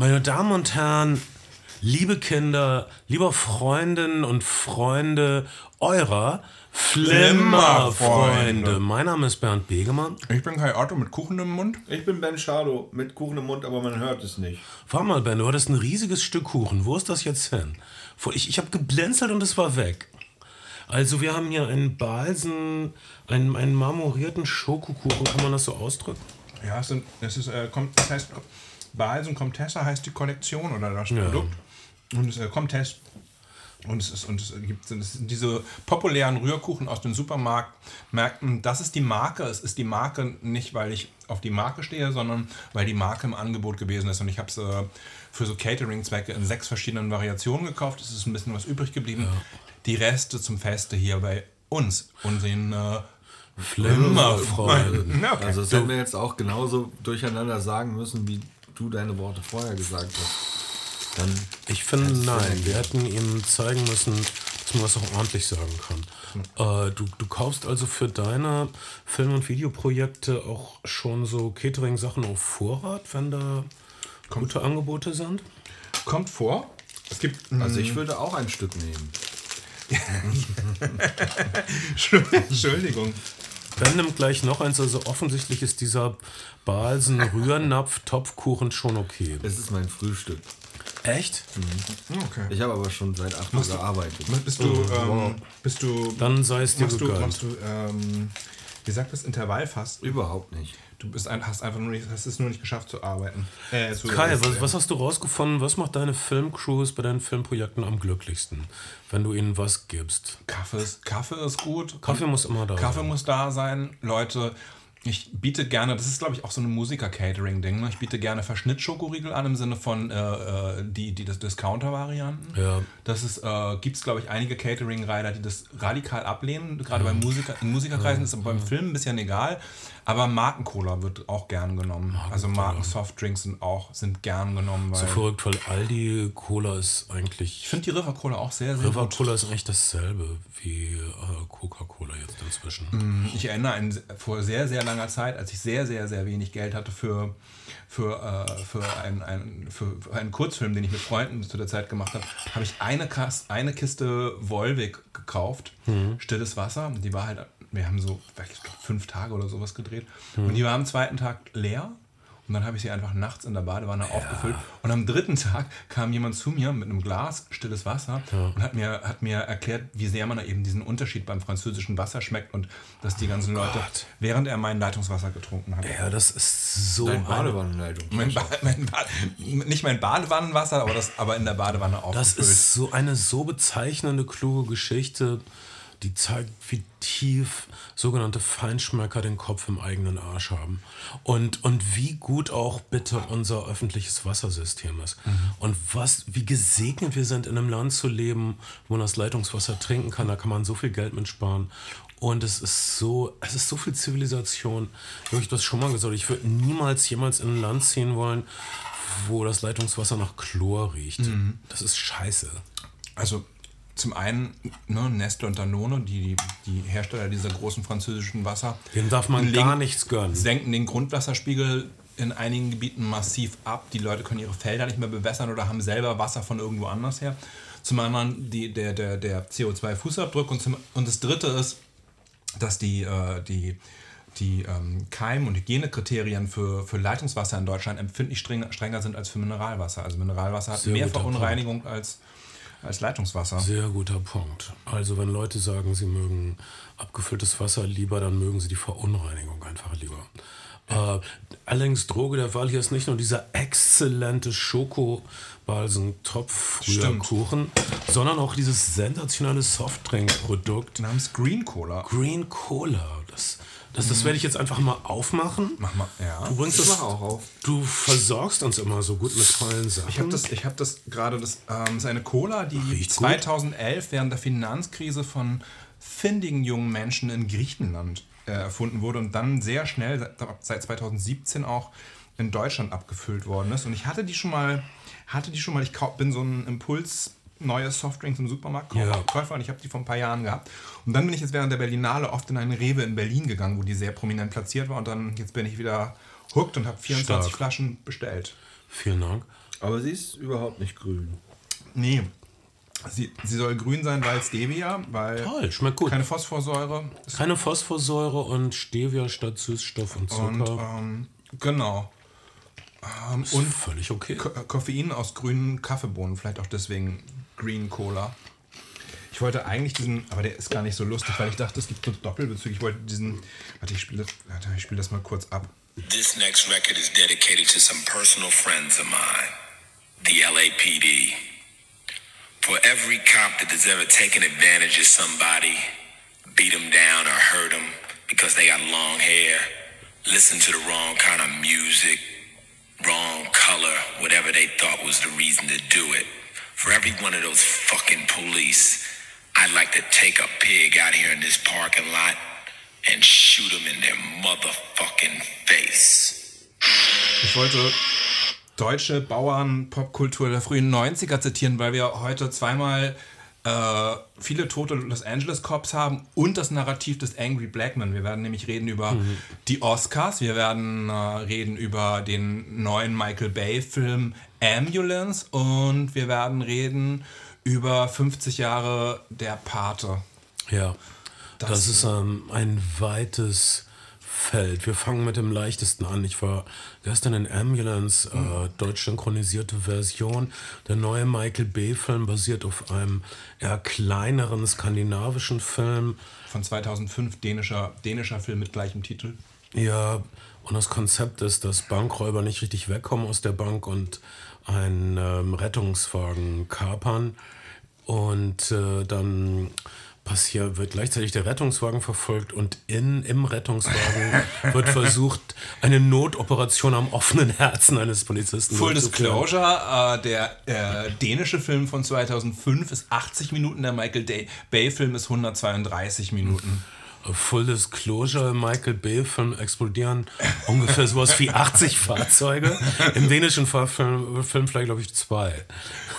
Meine Damen und Herren, liebe Kinder, lieber Freundinnen und Freunde eurer Flimmerfreunde. Mein Name ist Bernd Begemann. Ich bin Kai Otto mit Kuchen im Mund. Ich bin Ben Schado mit Kuchen im Mund, aber man hört es nicht. Fahr mal, Ben, du hattest ein riesiges Stück Kuchen. Wo ist das jetzt hin? Ich, ich habe geblinzelt und es war weg. Also wir haben hier einen Balsen, einen, einen marmorierten Schokokuchen. Kann man das so ausdrücken? Ja, es, sind, es ist, äh, kommt, das heißt, Balsen Comtessa heißt die Kollektion oder das Produkt. Und es äh, Comtesse und es, ist, und es gibt es sind diese populären Rührkuchen aus den Supermärkten. Das ist die Marke. Es ist die Marke nicht, weil ich auf die Marke stehe, sondern weil die Marke im Angebot gewesen ist. Und ich habe es äh, für so Catering-Zwecke in sechs verschiedenen Variationen gekauft. Es ist ein bisschen was übrig geblieben. Ja. Die Reste zum Feste hier bei uns, unseren äh, Flimmerfreunden. Okay. Also das hätten wir jetzt auch genauso durcheinander sagen müssen, wie du deine Worte vorher gesagt hast. Dann ich finde, nein. Wir hätten ihm zeigen müssen, dass man das auch ordentlich sagen kann. Äh, du, du kaufst also für deine Film- und Videoprojekte auch schon so Catering-Sachen auf Vorrat, wenn da Kommt. gute Angebote sind? Kommt vor. Es gibt. Also ich würde auch ein Stück nehmen. Entschuldigung. Ben nimmt gleich noch eins. Also offensichtlich ist dieser Balsen Rührnapf Topfkuchen schon okay. Es ist mein Frühstück. Echt? Mhm. Okay. Ich habe aber schon seit acht Jahren gearbeitet. Bist du, oh, ähm, wow. bist du. Dann sei es dir machst gegönnt. Du, machst du, ähm, wie sagt das, Intervallfasten? Überhaupt nicht. Du bist ein, hast einfach nur nicht, hast es nur nicht geschafft zu arbeiten. Äh, zu Kai, was, was, hast du rausgefunden? Was macht deine Filmcrews bei deinen Filmprojekten am glücklichsten, wenn du ihnen was gibst? Kaffee ist, Kaffee ist gut. Kaffee muss immer da Kaffee sein. Kaffee muss da sein. Leute, ich biete gerne, das ist glaube ich auch so ein Musiker-Catering-Ding, ne? ich biete gerne Verschnittschokoriegel an im Sinne von äh, äh die, die Discounter-Varianten. Ja. Das ist, äh, gibt es glaube ich einige Catering-Rider, die das radikal ablehnen, gerade ja. bei Musiker, in Musikerkreisen ja. ist es beim Film ein bisschen egal, aber Markencola wird auch gern genommen. Marken also Marken-Softdrinks sind auch sind gern genommen. so verrückt, weil Aldi Cola ist eigentlich... Ich finde die River Cola auch sehr, sehr River gut. Cola ist eigentlich dasselbe wie äh, Coca-Cola jetzt inzwischen. Mm, ich erinnere an vor sehr, sehr langer Zeit, als ich sehr, sehr, sehr wenig Geld hatte für, für, äh, für, ein, ein, für, einen Kurzfilm, den ich mit Freunden zu der Zeit gemacht habe, habe ich eine, Kast, eine Kiste Volvic gekauft, mhm. stilles Wasser. Die war halt, wir haben so fünf Tage oder sowas gedreht. Mhm. Und die war am zweiten Tag leer. Und dann habe ich sie einfach nachts in der Badewanne ja. aufgefüllt. Und am dritten Tag kam jemand zu mir mit einem Glas stilles Wasser ja. und hat mir, hat mir erklärt, wie sehr man eben diesen Unterschied beim französischen Wasser schmeckt und dass die ganzen oh Leute, Gott. während er mein Leitungswasser getrunken hat. Ja, das ist so. Dein Badewannenleitung. Mein ba mein ba nicht mein Badewannenwasser, aber, das, aber in der Badewanne auch. Das ist so eine so bezeichnende, kluge Geschichte die zeigt, wie tief sogenannte Feinschmecker den Kopf im eigenen Arsch haben. Und, und wie gut auch bitte unser öffentliches Wassersystem ist. Mhm. Und was, wie gesegnet wir sind, in einem Land zu leben, wo man das Leitungswasser trinken kann. Da kann man so viel Geld mit sparen. Und es ist so, es ist so viel Zivilisation. Ich habe das schon mal gesagt. Ich würde niemals jemals in ein Land ziehen wollen, wo das Leitungswasser nach Chlor riecht. Mhm. Das ist scheiße. Also zum einen ne, Nestle und Danone, die, die Hersteller dieser großen französischen Wasser. Denen darf man gar nichts gönnen. Senken den Grundwasserspiegel in einigen Gebieten massiv ab. Die Leute können ihre Felder nicht mehr bewässern oder haben selber Wasser von irgendwo anders her. Zum anderen die, der, der, der CO2-Fußabdruck. Und, und das dritte ist, dass die, äh, die, die ähm, Keim- und Hygienekriterien für, für Leitungswasser in Deutschland empfindlich strenger, strenger sind als für Mineralwasser. Also Mineralwasser hat Sehr mehr Verunreinigung als als Leitungswasser. Sehr guter Punkt. Also wenn Leute sagen, sie mögen abgefülltes Wasser lieber, dann mögen sie die Verunreinigung einfach lieber. Äh, allerdings Droge der Wahl hier ist nicht nur dieser exzellente Schokobalsen-Topf-Kuchen, sondern auch dieses sensationelle Softdrink-Produkt. Namens Green Cola. Green Cola. Das das, das werde ich jetzt einfach mal aufmachen. Mach mal, ja. Du bringst ich das auch auf. Du versorgst uns immer so gut mit tollen Sachen. Ich habe das, hab das gerade, das ähm, ist eine Cola, die Riecht 2011 gut. während der Finanzkrise von findigen jungen Menschen in Griechenland äh, erfunden wurde und dann sehr schnell, seit 2017 auch in Deutschland abgefüllt worden ist. Und ich hatte die schon mal, hatte die schon mal, ich bin so ein Impuls neue Softdrinks im Supermarkt ja. Käufer und ich habe die vor ein paar Jahren gehabt. Und dann bin ich jetzt während der Berlinale oft in einen Rewe in Berlin gegangen, wo die sehr prominent platziert war und dann jetzt bin ich wieder hooked und habe 24 Stark. Flaschen bestellt. Vielen Dank. Aber sie ist überhaupt nicht grün. Nee. Sie, sie soll grün sein, weil Stevia, weil Toll, schmeckt gut. keine Phosphorsäure. ist- Keine Phosphorsäure und Stevia statt Süßstoff und Zucker. Und ähm, genau. Ähm, und und völlig okay. Ko äh, Koffein aus grünen Kaffeebohnen, vielleicht auch deswegen Green Cola. Ich wollte eigentlich diesen, aber der ist gar nicht so lustig, weil ich dachte, es gibt so Doppelbezüge. Ich wollte diesen, warte, ich spiele das, warte, ich spiele das mal kurz ab. This next record is dedicated to some personal friends of mine, the LAPD. For every cop that has ever taken advantage of somebody, beat them down or hurt them because they got long hair, listened to the wrong kind of music, wrong color, whatever they thought was the reason to do it. For every one of those fucking police, I'd like to take a pig out here in this parking lot and shoot him in their motherfucking face. Ich wollte deutsche Bauern-Popkultur der frühen 90er zitieren, weil wir heute zweimal äh, viele tote Los Angeles Cops haben und das Narrativ des Angry Black Man. Wir werden nämlich reden über die Oscars, wir werden äh, reden über den neuen Michael Bay-Film Ambulance und wir werden reden über 50 Jahre der Pate. Ja, das, ist ähm, ein weites Feld. Wir fangen mit dem leichtesten an. Ich war gestern in Ambulance, äh, deutsch synchronisierte Version. Der neue Michael Bay-Film basiert auf einem eher kleineren skandinavischen Film. Von 2005, dänischer, dänischer Film mit gleichem Titel. Ja, und das Konzept ist, dass Bankräuber nicht richtig wegkommen aus der Bank und einen ähm, Rettungswagen kapern. Und äh, dann passiert, wird gleichzeitig der Rettungswagen verfolgt und in, im Rettungswagen wird versucht, eine Notoperation am offenen Herzen eines Polizisten Full. Disclosure, äh, der äh, dänische Film von 2005 ist 80 Minuten, der Michael Bay-Film ist 132 Minuten. Full Disclosure, Michael Bay-Film explodieren ungefähr sowas wie 80 Fahrzeuge. Im dänischen Fahrfilm Film vielleicht, glaube ich, zwei.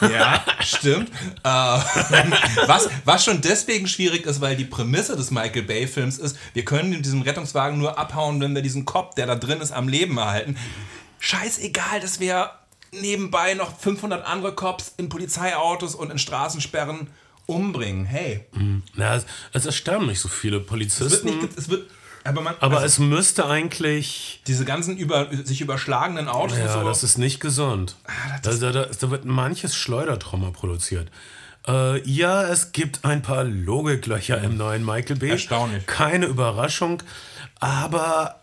Ja, stimmt. Äh, was, was schon deswegen schwierig ist, weil die Prämisse des Michael Bay-Films ist, wir können in diesem Rettungswagen nur abhauen, wenn wir diesen Cop, der da drin ist, am Leben erhalten. Scheißegal, dass wir nebenbei noch 500 andere Cops in Polizeiautos und in Straßensperren umbringen. Hey, Na, es, es sterben nicht so viele es wird Polizisten. nicht, es wird, aber man, aber also es müsste eigentlich. diese ganzen über, sich überschlagenen Autos Ja, so. Ah, das ist nicht gesund. das da, da, da, da wird manches Schleudertrauma produziert. Äh, ja, es gibt ein paar Logiklöcher im neuen Michael Bay. Erstaunlich. Keine Überraschung. Aber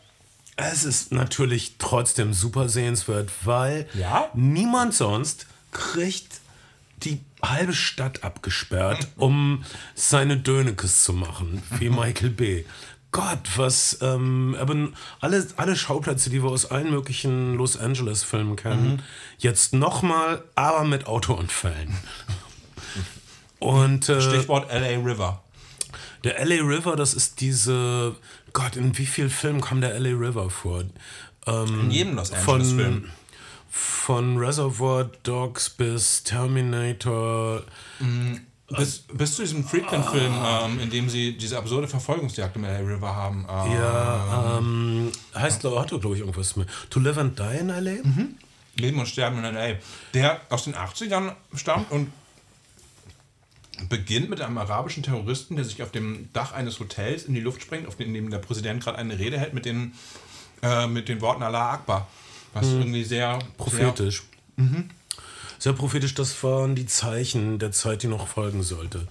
es ist natürlich trotzdem super sehenswert, weil Ja? niemand sonst kriegt die halbe Stadt abgesperrt, um seine Dönekes zu machen, wie Michael B. Gott, was, ähm, aber alle, alle Schauplätze, die wir aus allen möglichen Los Angeles-Filmen kennen, jetzt nochmal, aber mit Autounfällen. Und äh, Stichwort LA River. der LA River, das ist diese, Gott, in wie vielen Filmen kam der LA River vor? Ähm, In jedem Los Angeles-Film. Von, Reservoir Dogs bis Terminator. Bis, bis zu diesem Frequent-Film, Ah. ähm, in dem sie diese absurde Verfolgungsjagd im LA River haben. Ähm, Ja, ähm, heißt, hat glaube ich, irgendwas mit. To Live and Die in LA? Leben und Sterben in LA. Der aus den 80ern stammt und beginnt mit einem arabischen Terroristen, der sich auf dem Dach eines Hotels in die Luft springt, auf dem dem der Präsident gerade eine Rede hält mit den, äh, mit den Worten Allah Akbar. Was irgendwie sehr. Prophetisch. Sehr prophetisch, das waren die Zeichen der Zeit, die noch folgen sollte.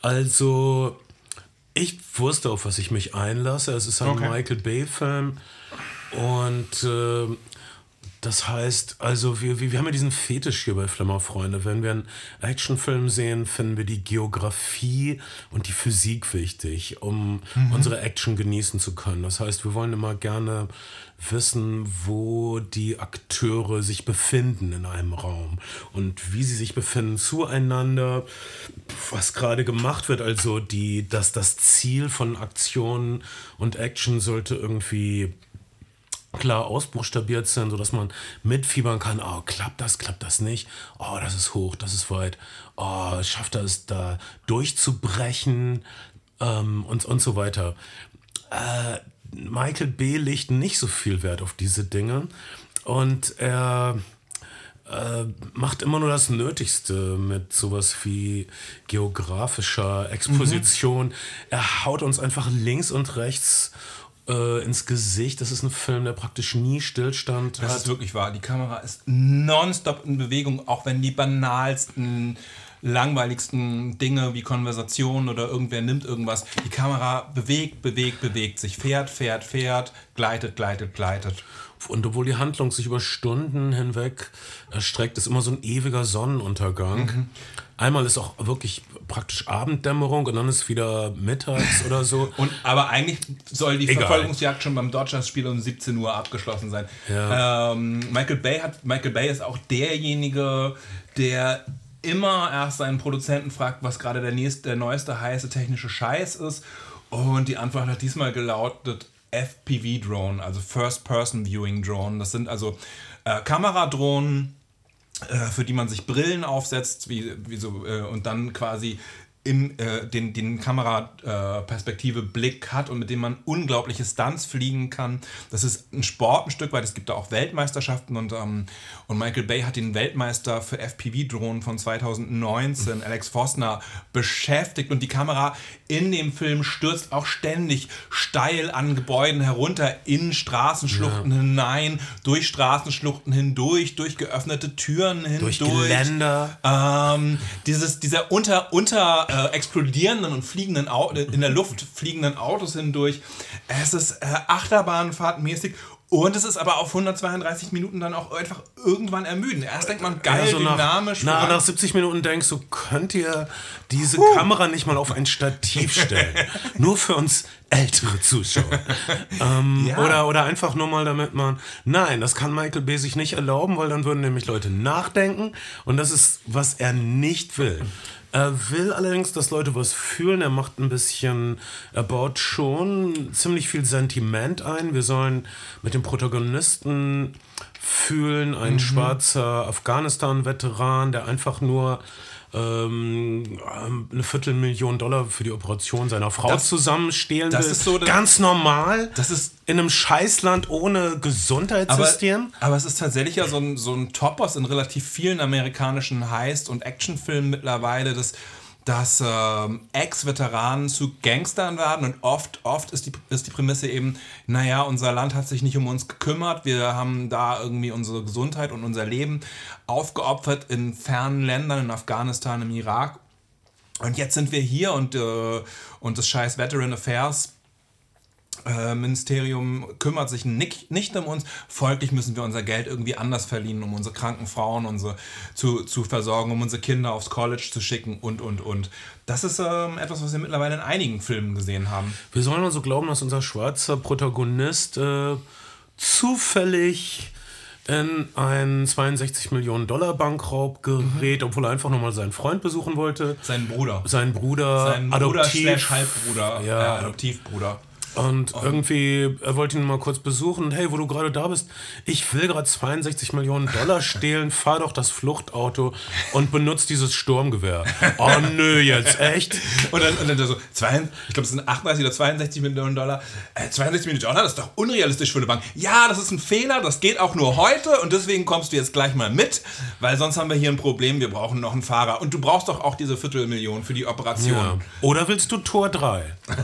Also, ich wusste, auf was ich mich einlasse. Es ist ein Okay. Michael Bay-Film. Und äh, das heißt, also wir, wir, wir haben ja diesen Fetisch hier bei Flimmerfreunde. Wenn wir einen Actionfilm sehen, finden wir die Geografie und die Physik wichtig, um unsere Action genießen zu können. Das heißt, wir wollen immer gerne wissen, wo die Akteure sich befinden in einem Raum und wie sie sich befinden zueinander, was gerade gemacht wird. Also die, dass das Ziel von Aktion und Action sollte irgendwie klar ausbuchstabiert sind, sodass man mitfiebern kann, oh, klappt das, klappt das nicht, oh, das ist hoch, das ist weit, oh, schafft er es da durchzubrechen ähm, und, und so weiter. Äh, Michael B. legt nicht so viel Wert auf diese Dinge und er äh, macht immer nur das Nötigste mit sowas wie geografischer Exposition. Er haut uns einfach links und rechts äh, ins Gesicht. Das ist ein Film, der praktisch nie Stillstand Das hat. ist wirklich wahr. Die Kamera ist nonstop in Bewegung, auch wenn die banalsten, langweiligsten Dinge wie Konversationen oder irgendwer nimmt irgendwas. Die Kamera bewegt, bewegt, bewegt sich, fährt, fährt, fährt, gleitet, gleitet, gleitet. Und obwohl die Handlung sich über Stunden hinweg erstreckt, ist immer so ein ewiger Sonnenuntergang. Mhm. Einmal ist auch wirklich praktisch Abenddämmerung und dann ist wieder mittags oder so. Und, aber eigentlich soll die Egal. Verfolgungsjagd schon beim Dodgers-Spiel um 17 Uhr abgeschlossen sein. Ja. Ähm, Michael, Bay hat, Michael Bay ist auch derjenige, der immer erst seinen Produzenten fragt, was gerade der, nächste, der neueste heiße technische Scheiß ist. Und die Antwort hat diesmal gelautet FPV-Drone, also First-Person-Viewing-Drone. Das sind also äh, Kameradrohnen, für die man sich Brillen aufsetzt wie, wie so, äh, und dann quasi im, äh, den, den Kameraperspektive Blick hat und mit dem man unglaubliche Stunts fliegen kann. Das ist ein Sport ein Stück weit. Es gibt da auch Weltmeisterschaften und, ähm, und Michael Bay hat den Weltmeister für FPV-Drohnen von 2019, Alex Forstner, beschäftigt und die Kamera in dem Film stürzt auch ständig steil an Gebäuden herunter, in Straßenschluchten hinein, durch Straßenschluchten hindurch, durch geöffnete Türen hindurch. Durch Geländer. Ähm, dieses, dieser unter, unter äh, explodierenden und fliegenden Au in der Luft fliegenden Autos hindurch. Es ist äh, Achterbahnfahrtmäßig und es ist aber auf 132 Minuten dann auch einfach irgendwann ermüden. Erst denkt man geil, Ja, so nach, dynamisch. nach, voran- nach 70 Minuten denkst du, könnt ihr diese Kamera nicht mal auf ein Stativ stellen? nur für uns ältere Zuschauer. ähm, Ja. oder, oder einfach nur mal, damit man. Nein, das kann Michael Bay sich nicht erlauben, weil dann würden nämlich Leute nachdenken. Und das ist, was er nicht will. Er will allerdings, dass Leute was fühlen. Er macht ein bisschen, er baut schon ziemlich viel Sentiment ein. Wir sollen mit dem Protagonisten fühlen, ein schwarzer Afghanistan-Veteran, der einfach nur ähm, eine Viertelmillion Dollar für die Operation seiner Frau Das- zusammenstehlen das will. ist so, Ganz normal. Das ist in einem Scheißland ohne Gesundheitssystem. Aber, aber es ist tatsächlich ja so ein, so ein Topos in relativ vielen amerikanischen Heist- und Actionfilmen mittlerweile, dass, dass ähm, Ex-Veteranen zu Gangstern werden und oft, oft ist die, ist die Prämisse eben, naja, unser Land hat sich nicht um uns gekümmert, wir haben da irgendwie unsere Gesundheit und unser Leben aufgeopfert in fernen Ländern, in Afghanistan, im Irak. Und jetzt sind wir hier und, äh, und das scheiß Veteran Affairs äh, Ministerium kümmert sich nicht, nicht um uns. Folglich müssen wir unser Geld irgendwie anders verdienen, um unsere kranken Frauen unsere, zu, zu versorgen, um unsere Kinder aufs College zu schicken und, und, und. Das ist ähm, etwas, was wir mittlerweile in einigen Filmen gesehen haben. Wir sollen also glauben, dass unser schwarzer Protagonist äh, zufällig in einen 62 Millionen Dollar Bankraub gerät, obwohl er einfach nur mal seinen Freund besuchen wollte. Sein Bruder. Sein Bruder, Sein Bruder adoptiv. Halbbruder. Ja. Äh, Adoptivbruder. Und irgendwie, er wollte ihn mal kurz besuchen. Und hey, wo du gerade da bist, ich will gerade 62 Millionen Dollar stehlen, fahr doch das Fluchtauto und benutzt dieses Sturmgewehr. Oh nö, jetzt echt? Und dann, und dann so, zwei, ich glaube, es sind 38 oder 62 Millionen Dollar. Äh, 62 Millionen Dollar, das ist doch unrealistisch für eine Bank. Ja, das ist ein Fehler, das geht auch nur heute und deswegen kommst du jetzt gleich mal mit, weil sonst haben wir hier ein Problem, wir brauchen noch einen Fahrer. Und du brauchst doch auch diese Viertelmillion für die Operation. Ja. Oder willst du Tor 3?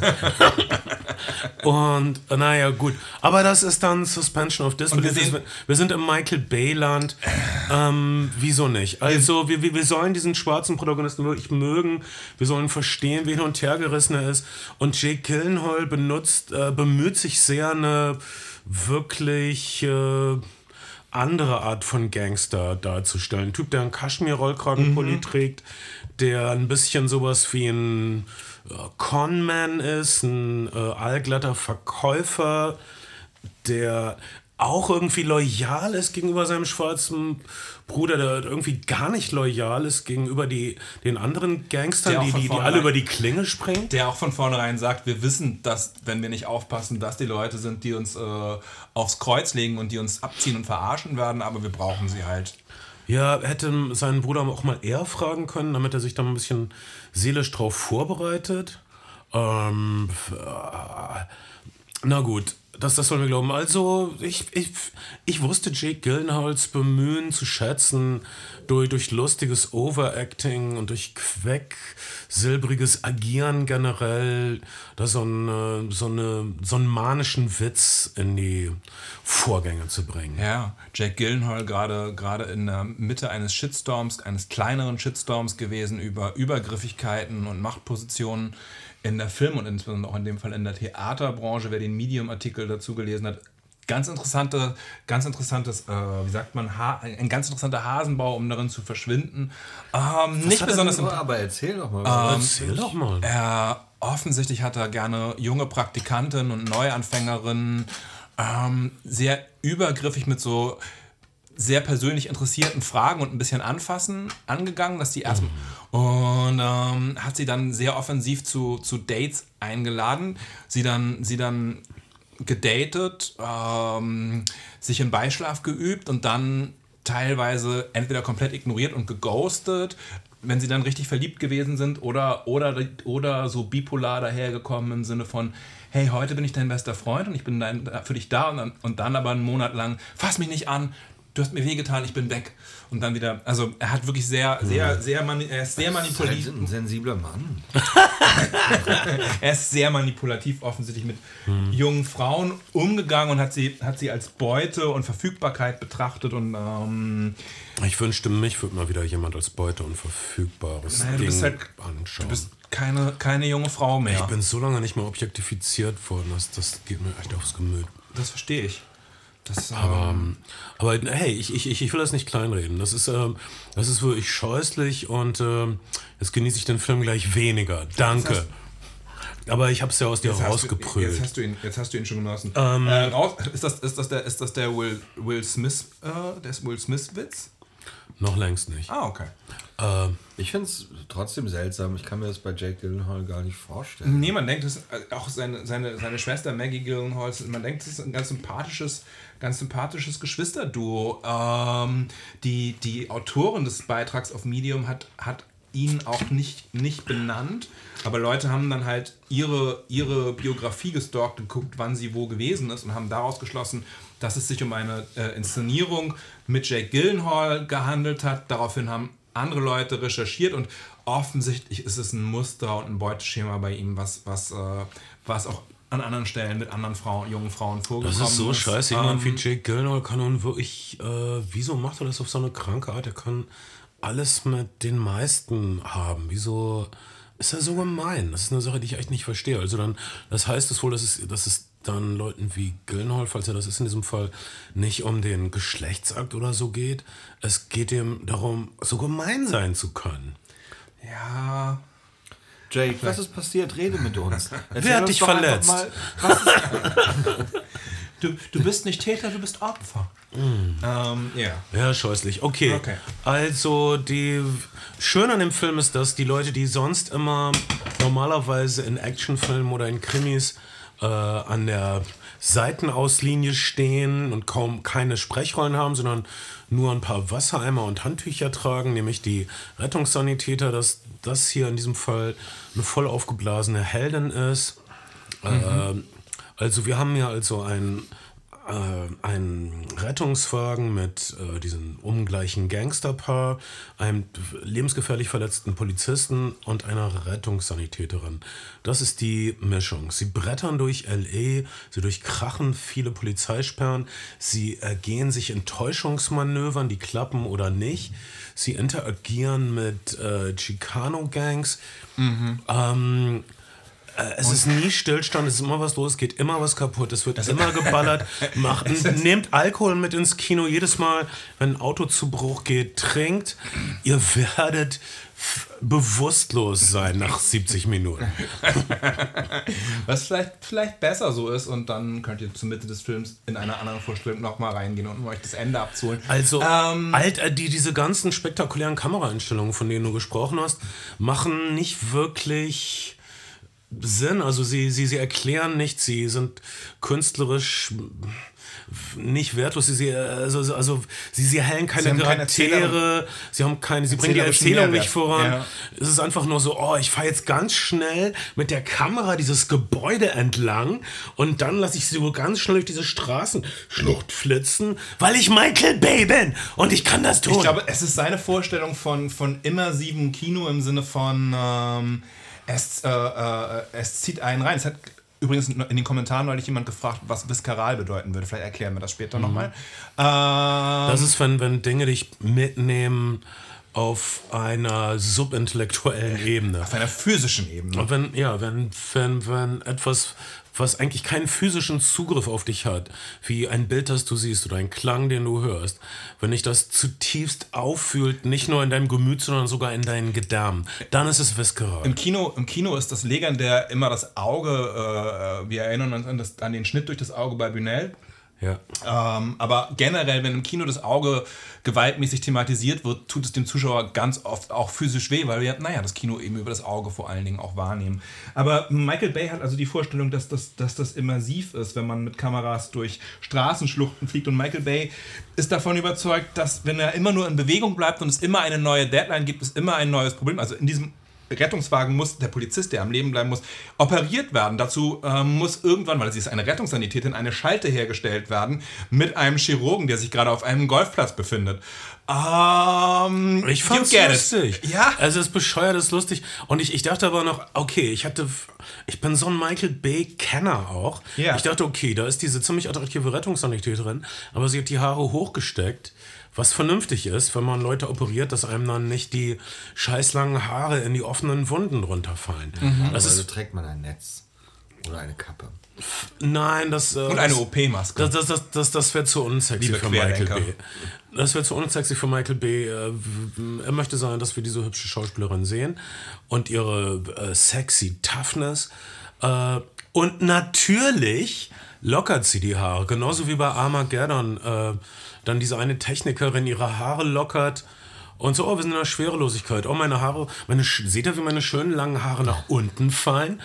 Und äh, naja, gut. Aber das ist dann Suspension of Disbelief. Wir wir sind im Michael Bay-Land. Ähm, wieso nicht? Also, wir, wir, sollen diesen schwarzen Protagonisten wirklich mögen. Wir sollen verstehen, wie hin und her gerissen er ist. Und Jake Gyllenhaal benutzt, äh, bemüht sich sehr, eine wirklich. Äh, andere Art von Gangster darzustellen. Ein Typ, der einen Kaschmir-Rollkragenpulli trägt, der ein bisschen sowas wie ein Conman ist, ein äh, allglatter Verkäufer, der auch irgendwie loyal ist gegenüber seinem schwarzen Bruder, der irgendwie gar nicht loyal ist gegenüber die, den anderen Der Gangstern, die, die, die alle über die Klinge springen. Der auch von vornherein sagt, wir wissen, dass, wenn wir nicht aufpassen, dass die Leute sind, die uns äh, aufs Kreuz legen und die uns abziehen und verarschen werden, aber wir brauchen sie halt. Ja, hätte seinen Bruder auch mal eher fragen können, damit er sich da ein bisschen seelisch drauf vorbereitet. Ähm, äh, na gut, Das, das soll mir glauben. Also, ich, ich, ich wusste Jake Gyllenhaals Bemühen zu schätzen durch, durch lustiges Overacting und durch Queck, silbriges Agieren generell, da so, eine, so, eine, so einen manischen Witz in die Vorgänge zu bringen. Ja, Jack Gyllenhaal gerade gerade in der Mitte eines Shitstorms, eines kleineren Shitstorms gewesen über Übergriffigkeiten und Machtpositionen in der Film- und insbesondere auch in dem Fall in der Theaterbranche. Wer den Medium-Artikel dazu gelesen hat, ganz interessante, ganz interessantes, äh, wie sagt man, ha ein ganz interessanter Hasenbau, um darin zu verschwinden. Ähm, nicht Hat er besonders denn- aber erzähl doch mal. Ähm, Erzähl doch mal. er, offensichtlich hat er gerne junge Praktikantinnen und Neuanfängerinnen ähm, sehr übergriffig mit so sehr persönlich interessierten Fragen und ein bisschen anfassen angegangen, dass die erst und ähm, hat sie dann sehr offensiv zu, zu Dates eingeladen, sie dann sie dann gedatet, ähm, sich in Beischlaf geübt und dann teilweise entweder komplett ignoriert und geghostet, wenn sie dann richtig verliebt gewesen sind oder, oder, oder so bipolar dahergekommen im Sinne von, hey, heute bin ich dein bester Freund und ich bin dein, für dich da und dann, und dann aber einen Monat lang, fass mich nicht an, du hast mir wehgetan, ich bin weg. Und dann wieder, also er hat wirklich sehr, sehr, sehr, mani er ist sehr manipulativ. ein sensibler Mann. Er ist sehr manipulativ offensichtlich mit jungen Frauen umgegangen und hat sie, hat sie als Beute und Verfügbarkeit betrachtet und ähm, Ich wünschte, mich würde mal wieder jemand als Beute und Verfügbares Naja, du bist halt- anschauen. du bist keine, keine junge Frau mehr. ich bin so lange nicht mehr objektifiziert worden, das, das geht mir echt aufs Gemüt. das verstehe ich. Das, ähm, Aber, aber hey, ich, ich, ich will das nicht kleinreden. Das ist, ähm, das ist wirklich scheußlich und ähm, jetzt genieße ich den Film gleich weniger. Danke. Aber ich habe es ja aus dir rausgeprügelt. jetzt, hast du ihn, jetzt hast du ihn schon genossen. Ähm. äh, raus, ist, das, ist, das der, ist das der Will, Will Smith, äh, der Will Smith-Witz? Noch längst nicht. Ah, okay. Ähm, Ich finde es trotzdem seltsam. Ich kann mir das bei Jake Gyllenhaal gar nicht vorstellen. Nee, man denkt, das ist, äh, auch seine, seine, seine Schwester Maggie Gyllenhaal, man denkt, das ist ein ganz sympathisches, ganz sympathisches Geschwisterduo. Ähm, die, die Autorin des Beitrags auf Medium hat, hat ihn auch nicht, nicht benannt, aber Leute haben dann halt ihre, ihre Biografie gestalkt und guckt, wann sie wo gewesen ist und haben daraus geschlossen, dass es sich um eine äh, Inszenierung mit Jake Gyllenhaal gehandelt hat. Daraufhin haben andere Leute recherchiert und offensichtlich ist es ein Muster und ein Beuteschema bei ihm, was, was, äh, was auch an anderen Stellen mit anderen Frauen, jungen Frauen vorgekommen das ist. ist so scheiße. Jemand Ähm, wie Jake Gyllenhaal kann nun wirklich, äh, wieso macht er das auf so eine kranke Art? Er kann alles mit den meisten haben. Wieso ist er so gemein? Das ist eine Sache, die ich echt nicht verstehe. Also dann, das heißt es wohl, dass es, dass es dann Leuten wie Gyllenhaal, falls er das ist in diesem Fall, nicht um den Geschlechtsakt oder so geht. Es geht ihm darum, so gemein sein zu können. ja, Jake, was ist passiert? Rede mit uns. Erzähl hat uns dich verletzt? Mal, was ist, du, du bist nicht Täter, du bist Opfer. Ähm, ja. Ja, scheußlich. Okay. Okay. Also, die schön an dem Film ist, dass die Leute, die sonst immer normalerweise in Actionfilmen oder in Krimis äh, an der Seitenauslinie stehen und kaum keine Sprechrollen haben, sondern nur ein paar Wassereimer und Handtücher tragen, nämlich die Rettungssanitäter, dass das hier in diesem Fall eine voll aufgeblasene Heldin ist. Ähm, also wir haben hier also ein äh, einen Rettungswagen mit äh, diesem ungleichen Gangsterpaar, einem lebensgefährlich verletzten Polizisten und einer Rettungssanitäterin. Das ist die Mischung. Sie brettern durch LE, sie durchkrachen viele Polizeisperren, sie ergehen sich in Täuschungsmanövern, die klappen oder nicht. Sie interagieren mit äh, Chicano-Gangs. Ähm, äh, Es ist nie Stillstand, es ist immer was los, es geht immer was kaputt, es wird immer geballert. Macht, nehmt Alkohol mit ins Kino jedes Mal, wenn ein Auto zu Bruch geht, trinkt. Ihr werdet bewusstlos sein nach 70 Minuten. Was vielleicht, vielleicht besser so ist und dann könnt ihr zur Mitte des Films in einer anderen Vorstellung nochmal reingehen, um euch das Ende abzuholen. Also, Ähm, alt, äh, die, diese ganzen spektakulären Kameraeinstellungen, von denen du gesprochen hast, machen nicht wirklich Sinn. Also sie, sie, sie erklären nichts, sie sind künstlerisch nicht wertlos. Sie, sie, also, also sie, sie hellen keine Sie haben keine Charaktere, sie haben keine, sie bringen die Erzählung nicht voran. Ja. Es ist einfach nur so, oh, ich fahre jetzt ganz schnell mit der Kamera dieses Gebäude entlang und dann lasse ich sie so ganz schnell durch diese Straßenschlucht flitzen, weil ich Michael Bay bin und ich kann das tun. Ich glaube, es ist seine Vorstellung von, von immersivem Kino im Sinne von ähm, es, äh, äh, es zieht einen rein. Es hat übrigens in den Kommentaren neulich jemand gefragt, was viskaral bedeuten würde. Vielleicht erklären wir das später nochmal. Ähm, Das ist, wenn, wenn Dinge dich mitnehmen auf einer subintellektuellen Ebene. auf einer physischen Ebene. Wenn, ja, wenn, wenn, wenn etwas, was eigentlich keinen physischen Zugriff auf dich hat, wie ein Bild, das du siehst oder ein Klang, den du hörst, wenn dich das zutiefst auffühlt, nicht nur in deinem Gemüt, sondern sogar in deinen Gedärmen, dann ist es viskaral. Im Kino, Im Kino ist das legendär immer das Auge, äh, wir erinnern uns an, das, an den Schnitt durch das Auge bei Bunel. Ja. Ähm, aber generell, wenn im Kino das Auge gewaltmäßig thematisiert wird, tut es dem Zuschauer ganz oft auch physisch weh, weil wir, naja, das Kino eben über das Auge vor allen Dingen auch wahrnehmen. Aber Michael Bay hat also die Vorstellung, dass das, dass das immersiv ist, wenn man mit Kameras durch Straßenschluchten fliegt. Und Michael Bay ist davon überzeugt, dass wenn er immer nur in Bewegung bleibt und es immer eine neue Deadline gibt, es immer ein neues Problem. Also in diesem Rettungswagen muss, der Polizist, der am Leben bleiben muss, operiert werden. Dazu ähm, muss irgendwann, weil sie ist eine Rettungssanitätin, eine Schalte hergestellt werden mit einem Chirurgen, der sich gerade auf einem Golfplatz befindet. Ähm, Ich fand's it. lustig. Ja. Also es ist bescheuert, es ist lustig. Und ich, ich dachte aber noch, okay, ich hatte, ich bin so ein Michael Bay-Kenner auch. Ja. Ich dachte, okay, da ist diese ziemlich attraktive Rettungssanitäterin, aber sie hat die Haare hochgesteckt. Was vernünftig ist, wenn man Leute operiert, dass einem dann nicht die scheißlangen Haare in die offenen Wunden runterfallen. Das Also ist, trägt man ein Netz oder eine Kappe. nein, das... äh, Und eine OP-Maske. das, das, das, das, das wäre zu unsexy Liebe für Michael. Bay. Das wäre zu unsexy für Michael Bay. Äh, Er möchte sagen, dass wir diese hübsche Schauspielerin sehen und ihre äh, sexy Toughness. Äh, und natürlich lockert sie die Haare, genauso wie bei Armageddon. Äh, dann diese eine Technikerin ihre Haare lockert. Und so, oh, wir sind in der Schwerelosigkeit. Oh, meine Haare, meine, seht ihr, wie meine schönen langen Haare nach unten fallen?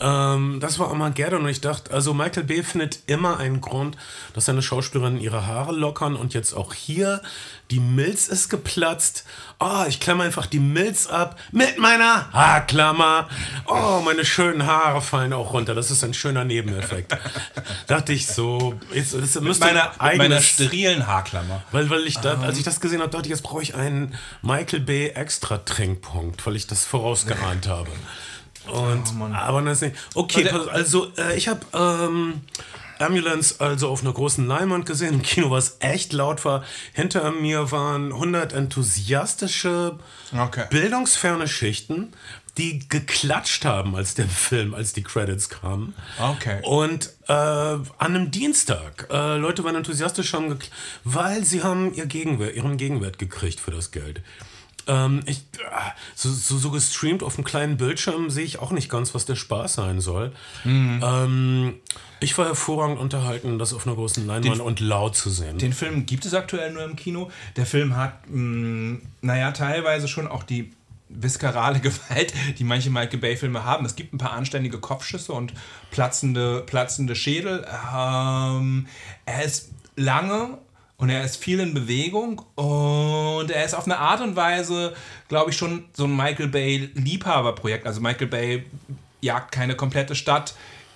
Ähm, das war Armageddon und ich dachte, also Michael Bay findet immer einen Grund, dass seine Schauspielerinnen ihre Haare lockern und jetzt auch hier, die Milz ist geplatzt. Oh, ich klammer einfach die Milz ab mit meiner Haarklammer. Oh, meine schönen Haare fallen auch runter. Das ist ein schöner Nebeneffekt. dachte ich so, jetzt, das müsste meiner, ein meiner eigenes- sterilen Haarklammer. weil, weil ich da, Ah. als ich das gesehen habe, dachte ich, jetzt brauche ich einen Michael Bay extra Trinkpunkt, weil ich das vorausgeahnt habe. Und, aber das ist nicht. Okay, also äh, ich habe ähm, Ambulance also auf einer großen Leinwand gesehen, im Kino, was echt laut war. Hinter mir waren 100 enthusiastische, Okay. bildungsferne Schichten, die geklatscht haben, als der Film, als die Credits kamen. Okay. Und äh, an einem Dienstag, äh, Leute waren enthusiastisch, haben weil sie haben ihr Gegenwert, ihren Gegenwert gekriegt für das Geld. Ähm, ich, ah, so, so, so gestreamt auf einem kleinen Bildschirm sehe ich auch nicht ganz, was der Spaß sein soll. Ähm, ich war hervorragend unterhalten, das auf einer großen Leinwand und laut zu sehen. Den Film gibt es aktuell nur im Kino. Der Film hat, mh, naja, teilweise schon auch die viscerale Gewalt, die manche Michael Bay-Filme haben. Es gibt ein paar anständige Kopfschüsse und platzende, platzende Schädel. Ähm, er ist lange und er ist viel in Bewegung und er ist auf eine Art und Weise, glaube ich, schon so ein Michael Bay-Liebhaberprojekt. Also Michael Bay jagt keine komplette Stadt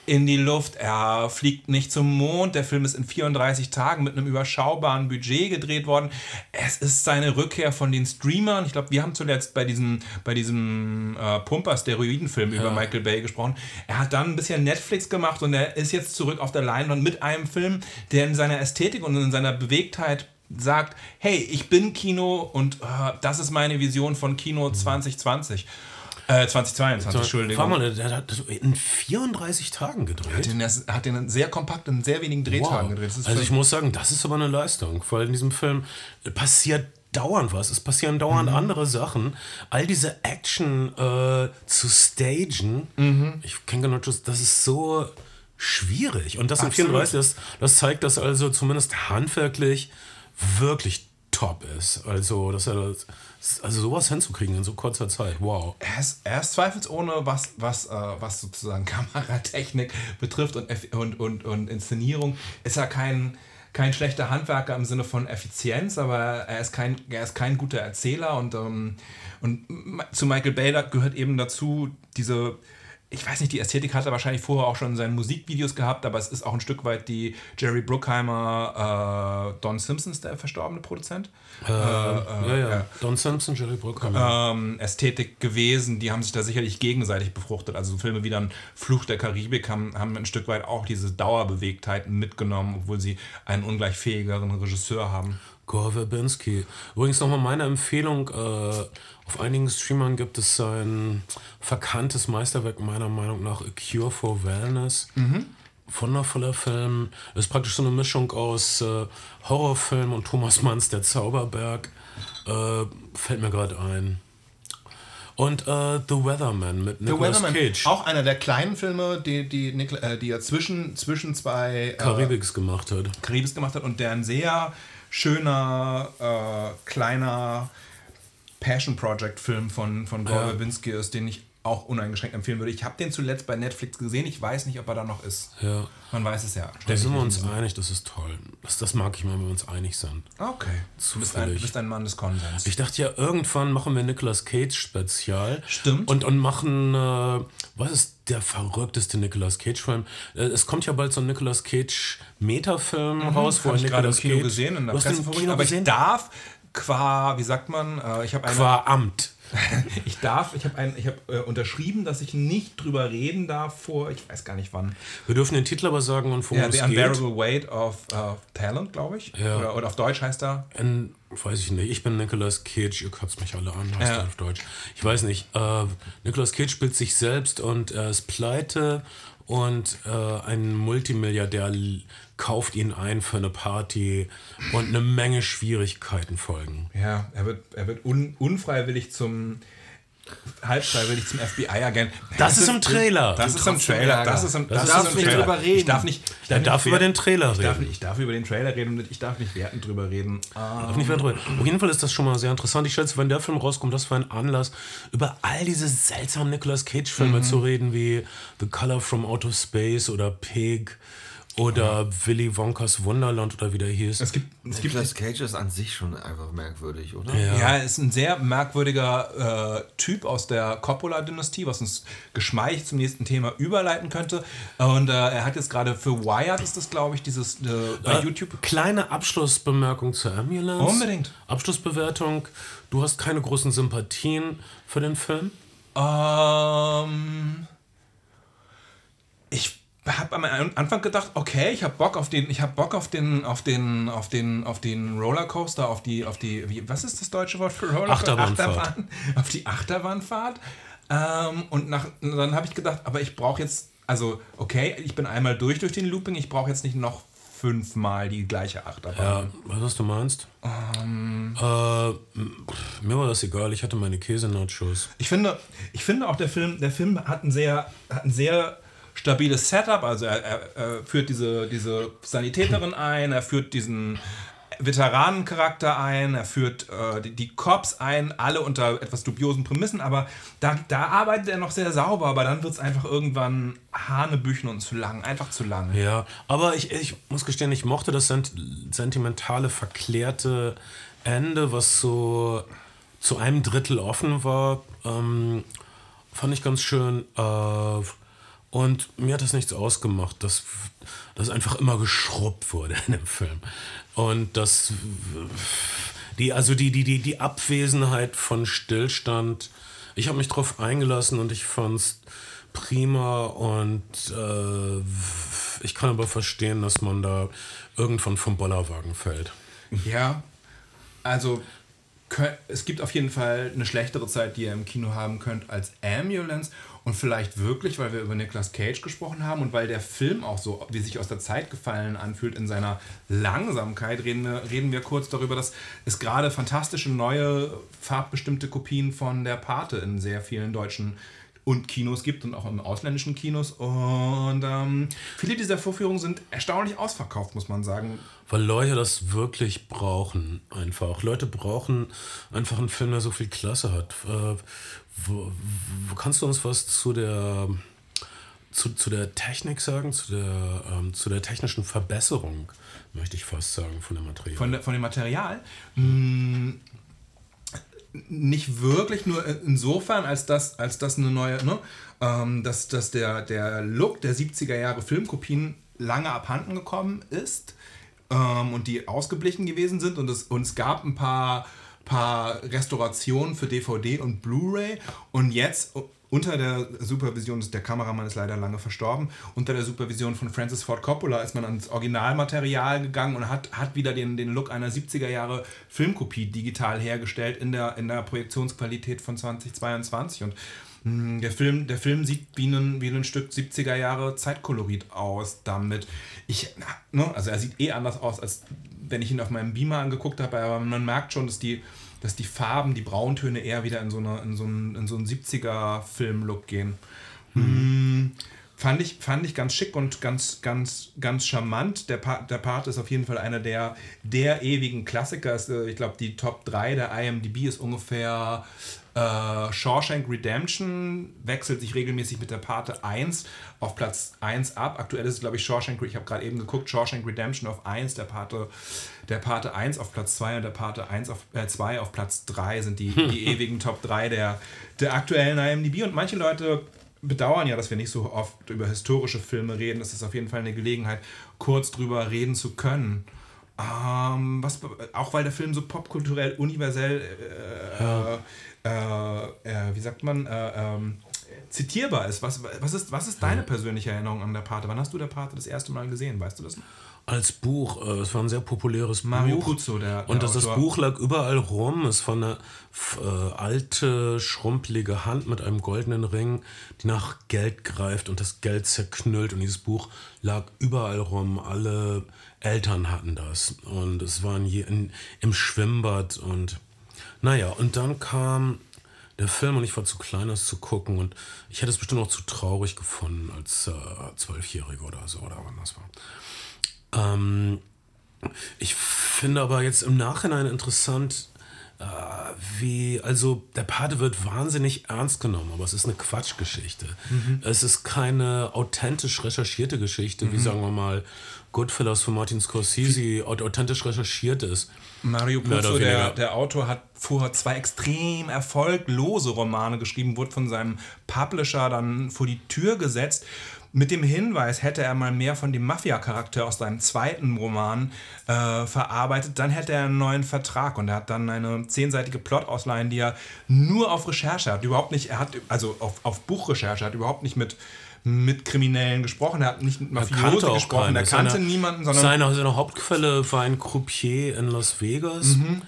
in die Luft. Er fliegt nicht zum Mond. Der Film ist in 34 Tagen mit einem überschaubaren Budget gedreht worden. Es ist seine Rückkehr von den Streamern. Ich glaube, wir haben zuletzt bei diesem, bei diesem äh, Pumper-Steroiden-Film über Michael Bay gesprochen. Er hat dann ein bisschen Netflix gemacht und er ist jetzt zurück auf der Leinwand mit einem Film, der in seiner Ästhetik und in seiner Bewegtheit sagt, hey, ich bin Kino und äh, das ist meine Vision von Kino 2020. Äh, 2022, Entschuldigung. War mal, der hat das in 34 Tagen gedreht. Den, das hat den sehr kompakt in sehr wenigen Drehtagen gedreht. Das ist Also ich muss sagen, das ist aber eine Leistung, weil in diesem Film passiert dauernd was. Es passieren Mhm. dauernd andere Sachen. All diese Action äh, zu stagen, Mhm. ich kenne genau das, das ist so schwierig. Und das in Absolut. 34, das, das zeigt, dass also zumindest handwerklich wirklich top ist. Also, dass er das, also sowas hinzukriegen in so kurzer Zeit. Wow. er, ist, er ist zweifelsohne, was, was, äh, was sozusagen Kameratechnik betrifft und, und, und, und Inszenierung, ist er kein, kein schlechter Handwerker im Sinne von Effizienz, aber er ist kein, er ist kein guter Erzähler und, ähm, und zu Michael Bay gehört eben dazu diese ich weiß nicht, die Ästhetik hat er wahrscheinlich vorher auch schon in seinen Musikvideos gehabt, aber es ist auch ein Stück weit die Jerry Bruckheimer, äh, Don Simpsons, der verstorbene Produzent. Äh, ja, ja, Don Simpson, Jerry Bruckheimer. Ähm, Ästhetik gewesen, die haben sich da sicherlich gegenseitig befruchtet. Also so Filme wie dann Fluch der Karibik haben, haben ein Stück weit auch diese Dauerbewegtheit mitgenommen, obwohl sie einen ungleich fähigeren Regisseur haben. Gore Verbinski. Übrigens nochmal meine Empfehlung. Äh, auf einigen Streamern gibt es sein verkanntes Meisterwerk, meiner Meinung nach, A Cure for Wellness. Mhm. Wundervoller Film. Ist praktisch so eine Mischung aus äh, Horrorfilm und Thomas Manns Der Zauberberg. Äh, fällt mir gerade ein. Und äh, The Weatherman mit Nicolas Cage. Auch einer der kleinen Filme, die, die, äh, die er zwischen, zwischen zwei... Äh, Karibiks gemacht hat. Karibik gemacht hat und der ein sehr schöner, äh, kleiner Passion Project Film von, von Gore ja. Verbinski ist, den ich auch uneingeschränkt empfehlen würde. Ich habe den zuletzt bei Netflix gesehen. Ich weiß nicht, ob er da noch ist. Ja. Man weiß es ja. Da sind wir uns einig, das ist toll. Das, das mag ich mal, wenn wir uns einig sind. Okay. Du bist, ein, bist ein Mann des Konsens. Ich dachte ja, irgendwann machen wir Nicolas Cage Spezial. Stimmt. Und, und machen, äh, was ist der verrückteste Nicolas Cage Film? Äh, es kommt ja bald so ein Nicolas Cage Metafilm mhm, raus, wo ich gerade im Kino Cage, gesehen, in der Presse aber ich darf qua, wie sagt man, äh, ich habe. Qua Amt. ich darf, ich habe hab, äh, unterschrieben, dass ich nicht drüber reden darf vor, ich weiß gar nicht wann. Wir dürfen den Titel aber sagen und worum ja, The Unbearable Weight of uh, Talent, glaube ich. Ja. Oder, oder, auf Deutsch heißt er. In, weiß ich nicht. Ich bin Nicolas Cage, ihr kotzt mich alle an, heißt ja. auf Deutsch. Ich weiß nicht. Äh, Nicolas Cage spielt sich selbst und er ist pleite und äh, ein Multimilliardär kauft ihn ein für eine Party und eine Menge Schwierigkeiten folgen. Ja, er wird, er wird un, unfreiwillig zum halbfreiwillig zum FBI-Agent. Das, das, ist im Trailer. Das ist im Trailer. Das ist im, das das ist im Trailer. Drüber reden. Ich darf nicht. Ich darf, darf über den Trailer reden. Ich darf, ich darf über den Trailer reden und ich darf nicht wertend drüber reden. Darf nicht wertend drüber. Auf jeden Fall ist das schon mal sehr interessant. Ich schätze, wenn der Film rauskommt, das war ein Anlass, über all diese seltsamen Nicolas Cage-Filme mhm. zu reden, wie The Color from Outer Space oder Pig oder ja. Willy Wonkas Wunderland oder wie der hieß. Es gibt, es gibt Nicolas Cage ist an sich schon einfach merkwürdig, oder? Ja, ja er ist ein sehr merkwürdiger äh, Typ aus der Coppola-Dynastie, was uns geschmeichelt zum nächsten Thema überleiten könnte. Und äh, er hat jetzt gerade für Wired, ist das glaube ich, dieses äh, bei äh, YouTube. Kleine Abschlussbemerkung zur Ambulance. Unbedingt. Abschlussbewertung. Du hast keine großen Sympathien für den Film? Ähm. Ich habe am Anfang gedacht, okay, ich habe Bock auf den, ich habe Bock auf den, auf den, auf den, auf den Rollercoaster, auf die, auf die, wie, was ist das deutsche Wort für Rollercoaster? Achterbahnfahrt. Achterbahn, auf die Achterbahnfahrt. Ähm, und nach, dann habe ich gedacht, aber ich brauche jetzt, also okay, ich bin einmal durch durch den Looping, ich brauche jetzt nicht noch fünfmal die gleiche Achterbahn. Ja, weißt du, was du meinst? Um, äh, mir war das egal, ich hatte meine Käse-Nachos. Ich finde, ich finde auch der Film, der Film hat einen sehr, hat einen sehr stabiles Setup. Also er, er, er führt diese, diese Sanitäterin ein, er führt diesen Veteranencharakter ein, er führt äh, die, die Cops ein, alle unter etwas dubiosen Prämissen, aber da, da arbeitet er noch sehr sauber, aber dann wird es einfach irgendwann Hanebüchen und zu lang, einfach zu lang. Ja, aber ich, ich muss gestehen, ich mochte das sent sentimentale, verklärte Ende, was so zu einem Drittel offen war. Ähm, fand ich ganz schön. Äh, und mir hat das nichts ausgemacht, dass das einfach immer geschrubbt wurde in dem Film. Und das, die, also die, die, die, die Abwesenheit von Stillstand, ich habe mich darauf eingelassen und ich fand es prima und äh, ich kann aber verstehen, dass man da irgendwann vom Bollerwagen fällt. Ja, also es gibt auf jeden Fall eine schlechtere Zeit, die ihr im Kino haben könnt als Ambulance und vielleicht wirklich, weil wir über Nicolas Cage gesprochen haben und weil der Film auch so, wie sich aus der Zeit gefallen anfühlt in seiner Langsamkeit, reden wir, reden wir kurz darüber, dass es gerade fantastische neue farbbestimmte Kopien von der Pate in sehr vielen deutschen und Kinos gibt und auch in ausländischen Kinos. Und ähm, viele dieser Vorführungen sind erstaunlich ausverkauft, muss man sagen. Weil Leute das wirklich brauchen, einfach. Leute brauchen einfach einen Film, der so viel Klasse hat. Äh, kannst du uns was zu der zu, zu der Technik sagen, zu der, ähm, zu der technischen Verbesserung, möchte ich fast sagen, von dem Material. Von, der, von dem Material? Mh, nicht wirklich, nur insofern, als dass, als dass eine neue, ne, ähm, dass, dass der, der Look der 70er Jahre Filmkopien lange abhanden gekommen ist ähm, und die ausgeblichen gewesen sind und es, und es gab ein paar, paar Restaurationen für DVD und Blu-ray. Und jetzt unter der Supervision, der Kameramann ist leider lange verstorben, unter der Supervision von Francis Ford Coppola ist man ans Originalmaterial gegangen und hat, hat wieder den, den Look einer 70er Jahre Filmkopie digital hergestellt in der, in der Projektionsqualität von 2022 und der Film, der Film sieht wie ein, wie ein Stück 70er Jahre Zeitkolorit aus damit. Ich, ne, also er sieht eh anders aus, als wenn ich ihn auf meinem Beamer angeguckt habe, aber man merkt schon, dass die, dass die Farben, die Brauntöne eher wieder in so, eine, in so einen, in so einen 70er-Film-Look gehen. Mhm. Fand ich, fand ich ganz schick und ganz, ganz, ganz charmant. Der, pa der Part ist auf jeden Fall einer der, der ewigen Klassiker. Ich glaube, die Top 3 der IMDb ist ungefähr äh, Shawshank Redemption wechselt sich regelmäßig mit der Pate 1 auf Platz 1 ab. Aktuell ist es, glaube ich, Shawshank, ich habe gerade eben geguckt, Shawshank Redemption auf 1, der Pate, der Pate 1 auf Platz 2 und der Pate 1 auf, äh, 2 auf Platz 3 sind die, die ewigen Top 3 der, der aktuellen IMDb. Und manche Leute bedauern ja, dass wir nicht so oft über historische Filme reden. Das ist auf jeden Fall eine Gelegenheit, kurz drüber reden zu können. Ähm, was, auch weil der Film so popkulturell universell äh, ja äh, äh, wie sagt man, äh, ähm, zitierbar ist. Was, was, ist. was ist deine persönliche Erinnerung an der Pate? Wann hast du der Pate das erste Mal gesehen? Weißt du das noch? Als Buch, äh, es war ein sehr populäres Mario Buch. Puzo, der, der Und das, das Buch lag überall rum. Es war eine äh, alte, schrumpelige Hand mit einem goldenen Ring, die nach Geld greift und das Geld zerknüllt. Und dieses Buch lag überall rum. Alle Eltern hatten das. Und es waren je in, im Schwimmbad und naja, und dann kam der Film und ich war zu klein, das zu gucken. Und ich hätte es bestimmt auch zu traurig gefunden als äh, Zwölfjähriger oder so, oder wann das war. Ähm, ich finde aber jetzt im Nachhinein interessant, äh, wie, also der Pate wird wahnsinnig ernst genommen, aber es ist eine Quatschgeschichte. Mhm. Es ist keine authentisch recherchierte Geschichte, mhm. wie sagen wir mal Goodfellas von Martin Scorsese authentisch recherchiert ist. Mario Puzo, der, der Autor, hat vorher zwei extrem erfolglose Romane geschrieben, wurde von seinem Publisher dann vor die Tür gesetzt. Mit dem Hinweis, hätte er mal mehr von dem Mafia-Charakter aus seinem zweiten Roman äh, verarbeitet, dann hätte er einen neuen Vertrag und er hat dann eine zehnseitige Plot-Ausleihen, die er nur auf Recherche hat, überhaupt nicht, er hat, also auf, auf Buchrecherche, hat überhaupt nicht mit mit Kriminellen gesprochen, er hat nicht mit Mafiosi gesprochen, er kannte seine, niemanden, sondern. Seine, seine Hauptquelle war ein Croupier in Las Vegas, mhm.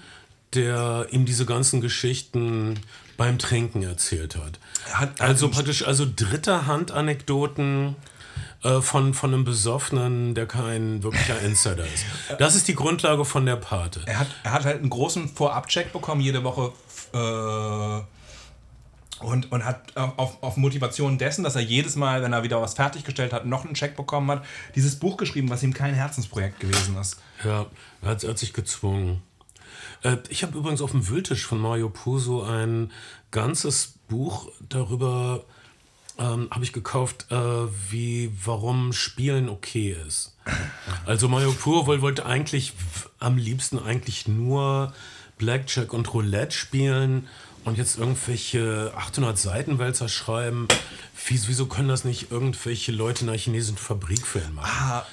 der ihm diese ganzen Geschichten beim Trinken erzählt hat. hat also praktisch, also dritter Hand Anekdoten äh, von, von einem Besoffenen, der kein wirklicher Insider ist. Das ist die Grundlage von der Pate. Er hat, er hat halt einen großen Vorabcheck bekommen, jede Woche äh, und, und hat auf, auf Motivation dessen, dass er jedes Mal, wenn er wieder was fertiggestellt hat, noch einen Check bekommen hat, dieses Buch geschrieben, was ihm kein Herzensprojekt gewesen ist. Ja, er hat, er hat sich gezwungen. Äh, ich habe übrigens auf dem Wühltisch von Mario Puso ein ganzes Buch darüber ähm, habe ich gekauft, äh, wie warum Spielen okay ist. Also Mario Puso wollte eigentlich am liebsten eigentlich nur Blackjack und Roulette spielen und jetzt irgendwelche 800 Seitenwälzer schreiben, wieso können das nicht irgendwelche Leute in einer chinesischen Fabrik filmen machen? Ah,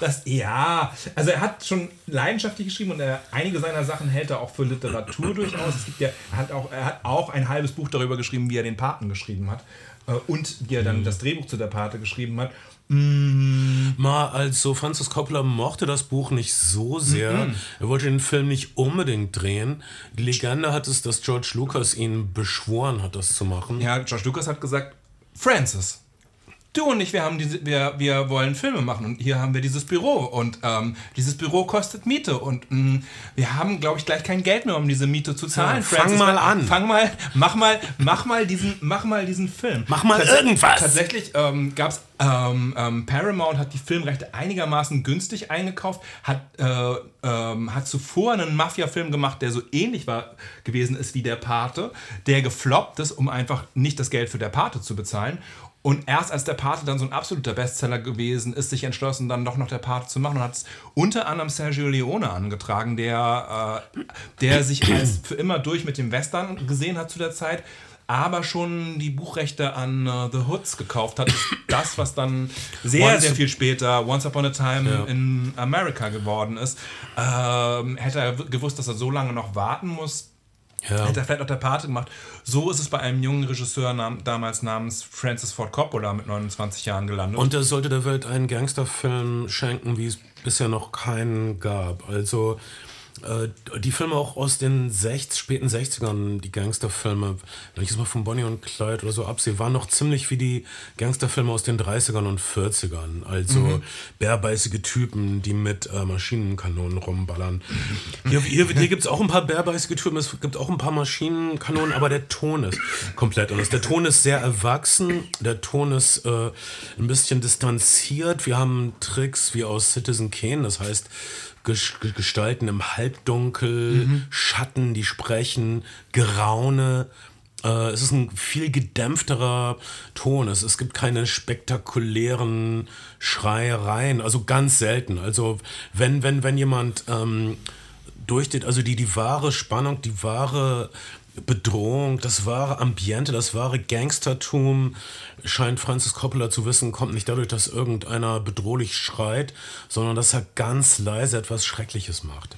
das, ja, also er hat schon leidenschaftlich geschrieben und er, einige seiner Sachen hält er auch für Literatur durchaus. Es gibt ja, er, hat auch, er hat auch ein halbes Buch darüber geschrieben, wie er den Paten geschrieben hat äh, und wie er dann mhm. das Drehbuch zu der Pate geschrieben hat. Mm. Mal, also Francis Coppola mochte das Buch nicht so sehr. Mm -mm. Er wollte den Film nicht unbedingt drehen. Die Legende hat es, dass George Lucas ihn beschworen hat, das zu machen. Ja, George Lucas hat gesagt, Francis, du und ich, wir, haben diese, wir, wir wollen Filme machen und hier haben wir dieses Büro und ähm, dieses Büro kostet Miete und mh, mm, wir haben, glaube ich, gleich kein Geld mehr, um diese Miete zu zahlen. Ja, fang mal an. Fang mal, mach mal, mach mal diesen, mach mal diesen Film. Mach mal Tats irgendwas. Tatsächlich ähm, gab es ähm, ähm, Paramount hat die Filmrechte einigermaßen günstig eingekauft, hat, äh, ähm, hat zuvor einen Mafia-Film gemacht, der so ähnlich war gewesen ist wie der Pate, der gefloppt ist, um einfach nicht das Geld für der Pate zu bezahlen Und erst als der Pate dann so ein absoluter Bestseller gewesen ist, sich entschlossen, dann doch noch der Pate zu machen und hat es unter anderem Sergio Leone angetragen, der, äh, der sich als für immer durch mit dem Western gesehen hat zu der Zeit, aber schon die Buchrechte an uh, The Hoods gekauft hat. Das, was dann sehr, Once- sehr viel später Once Upon a Time Ja. in America geworden ist. Ähm, hätte er gewusst, dass er so lange noch warten muss, Ja. Hätte er vielleicht auch der Pate gemacht. So ist es bei einem jungen Regisseur nam damals namens Francis Ford Coppola mit 29 Jahren gelandet. Und er sollte der Welt einen Gangsterfilm schenken, wie es bisher noch keinen gab. Also die Filme auch aus den 60, späten 60ern, die Gangsterfilme, wenn ich jetzt mal von Bonnie und Clyde oder so absehe, waren noch ziemlich wie die Gangsterfilme aus den 30ern und 40ern. Also bärbeißige Typen, die mit äh, Maschinenkanonen rumballern. Hier, hier, hier gibt es auch ein paar bärbeißige Typen, es gibt auch ein paar Maschinenkanonen, aber der Ton ist komplett anders. Der Ton ist sehr erwachsen, der Ton ist äh, ein bisschen distanziert. Wir haben Tricks wie aus Citizen Kane, das heißt Gestalten im Halbdunkel, Schatten, die sprechen, Geraune. Äh, es ist ein viel gedämpfterer Ton. Es, es gibt keine spektakulären Schreiereien, also ganz selten. Also wenn, wenn, wenn jemand ähm, durch also die, die wahre Spannung, die wahre Bedrohung, das wahre Ambiente, das wahre Gangstertum, scheint Francis Coppola zu wissen, kommt nicht dadurch, dass irgendeiner bedrohlich schreit, sondern dass er ganz leise etwas Schreckliches macht.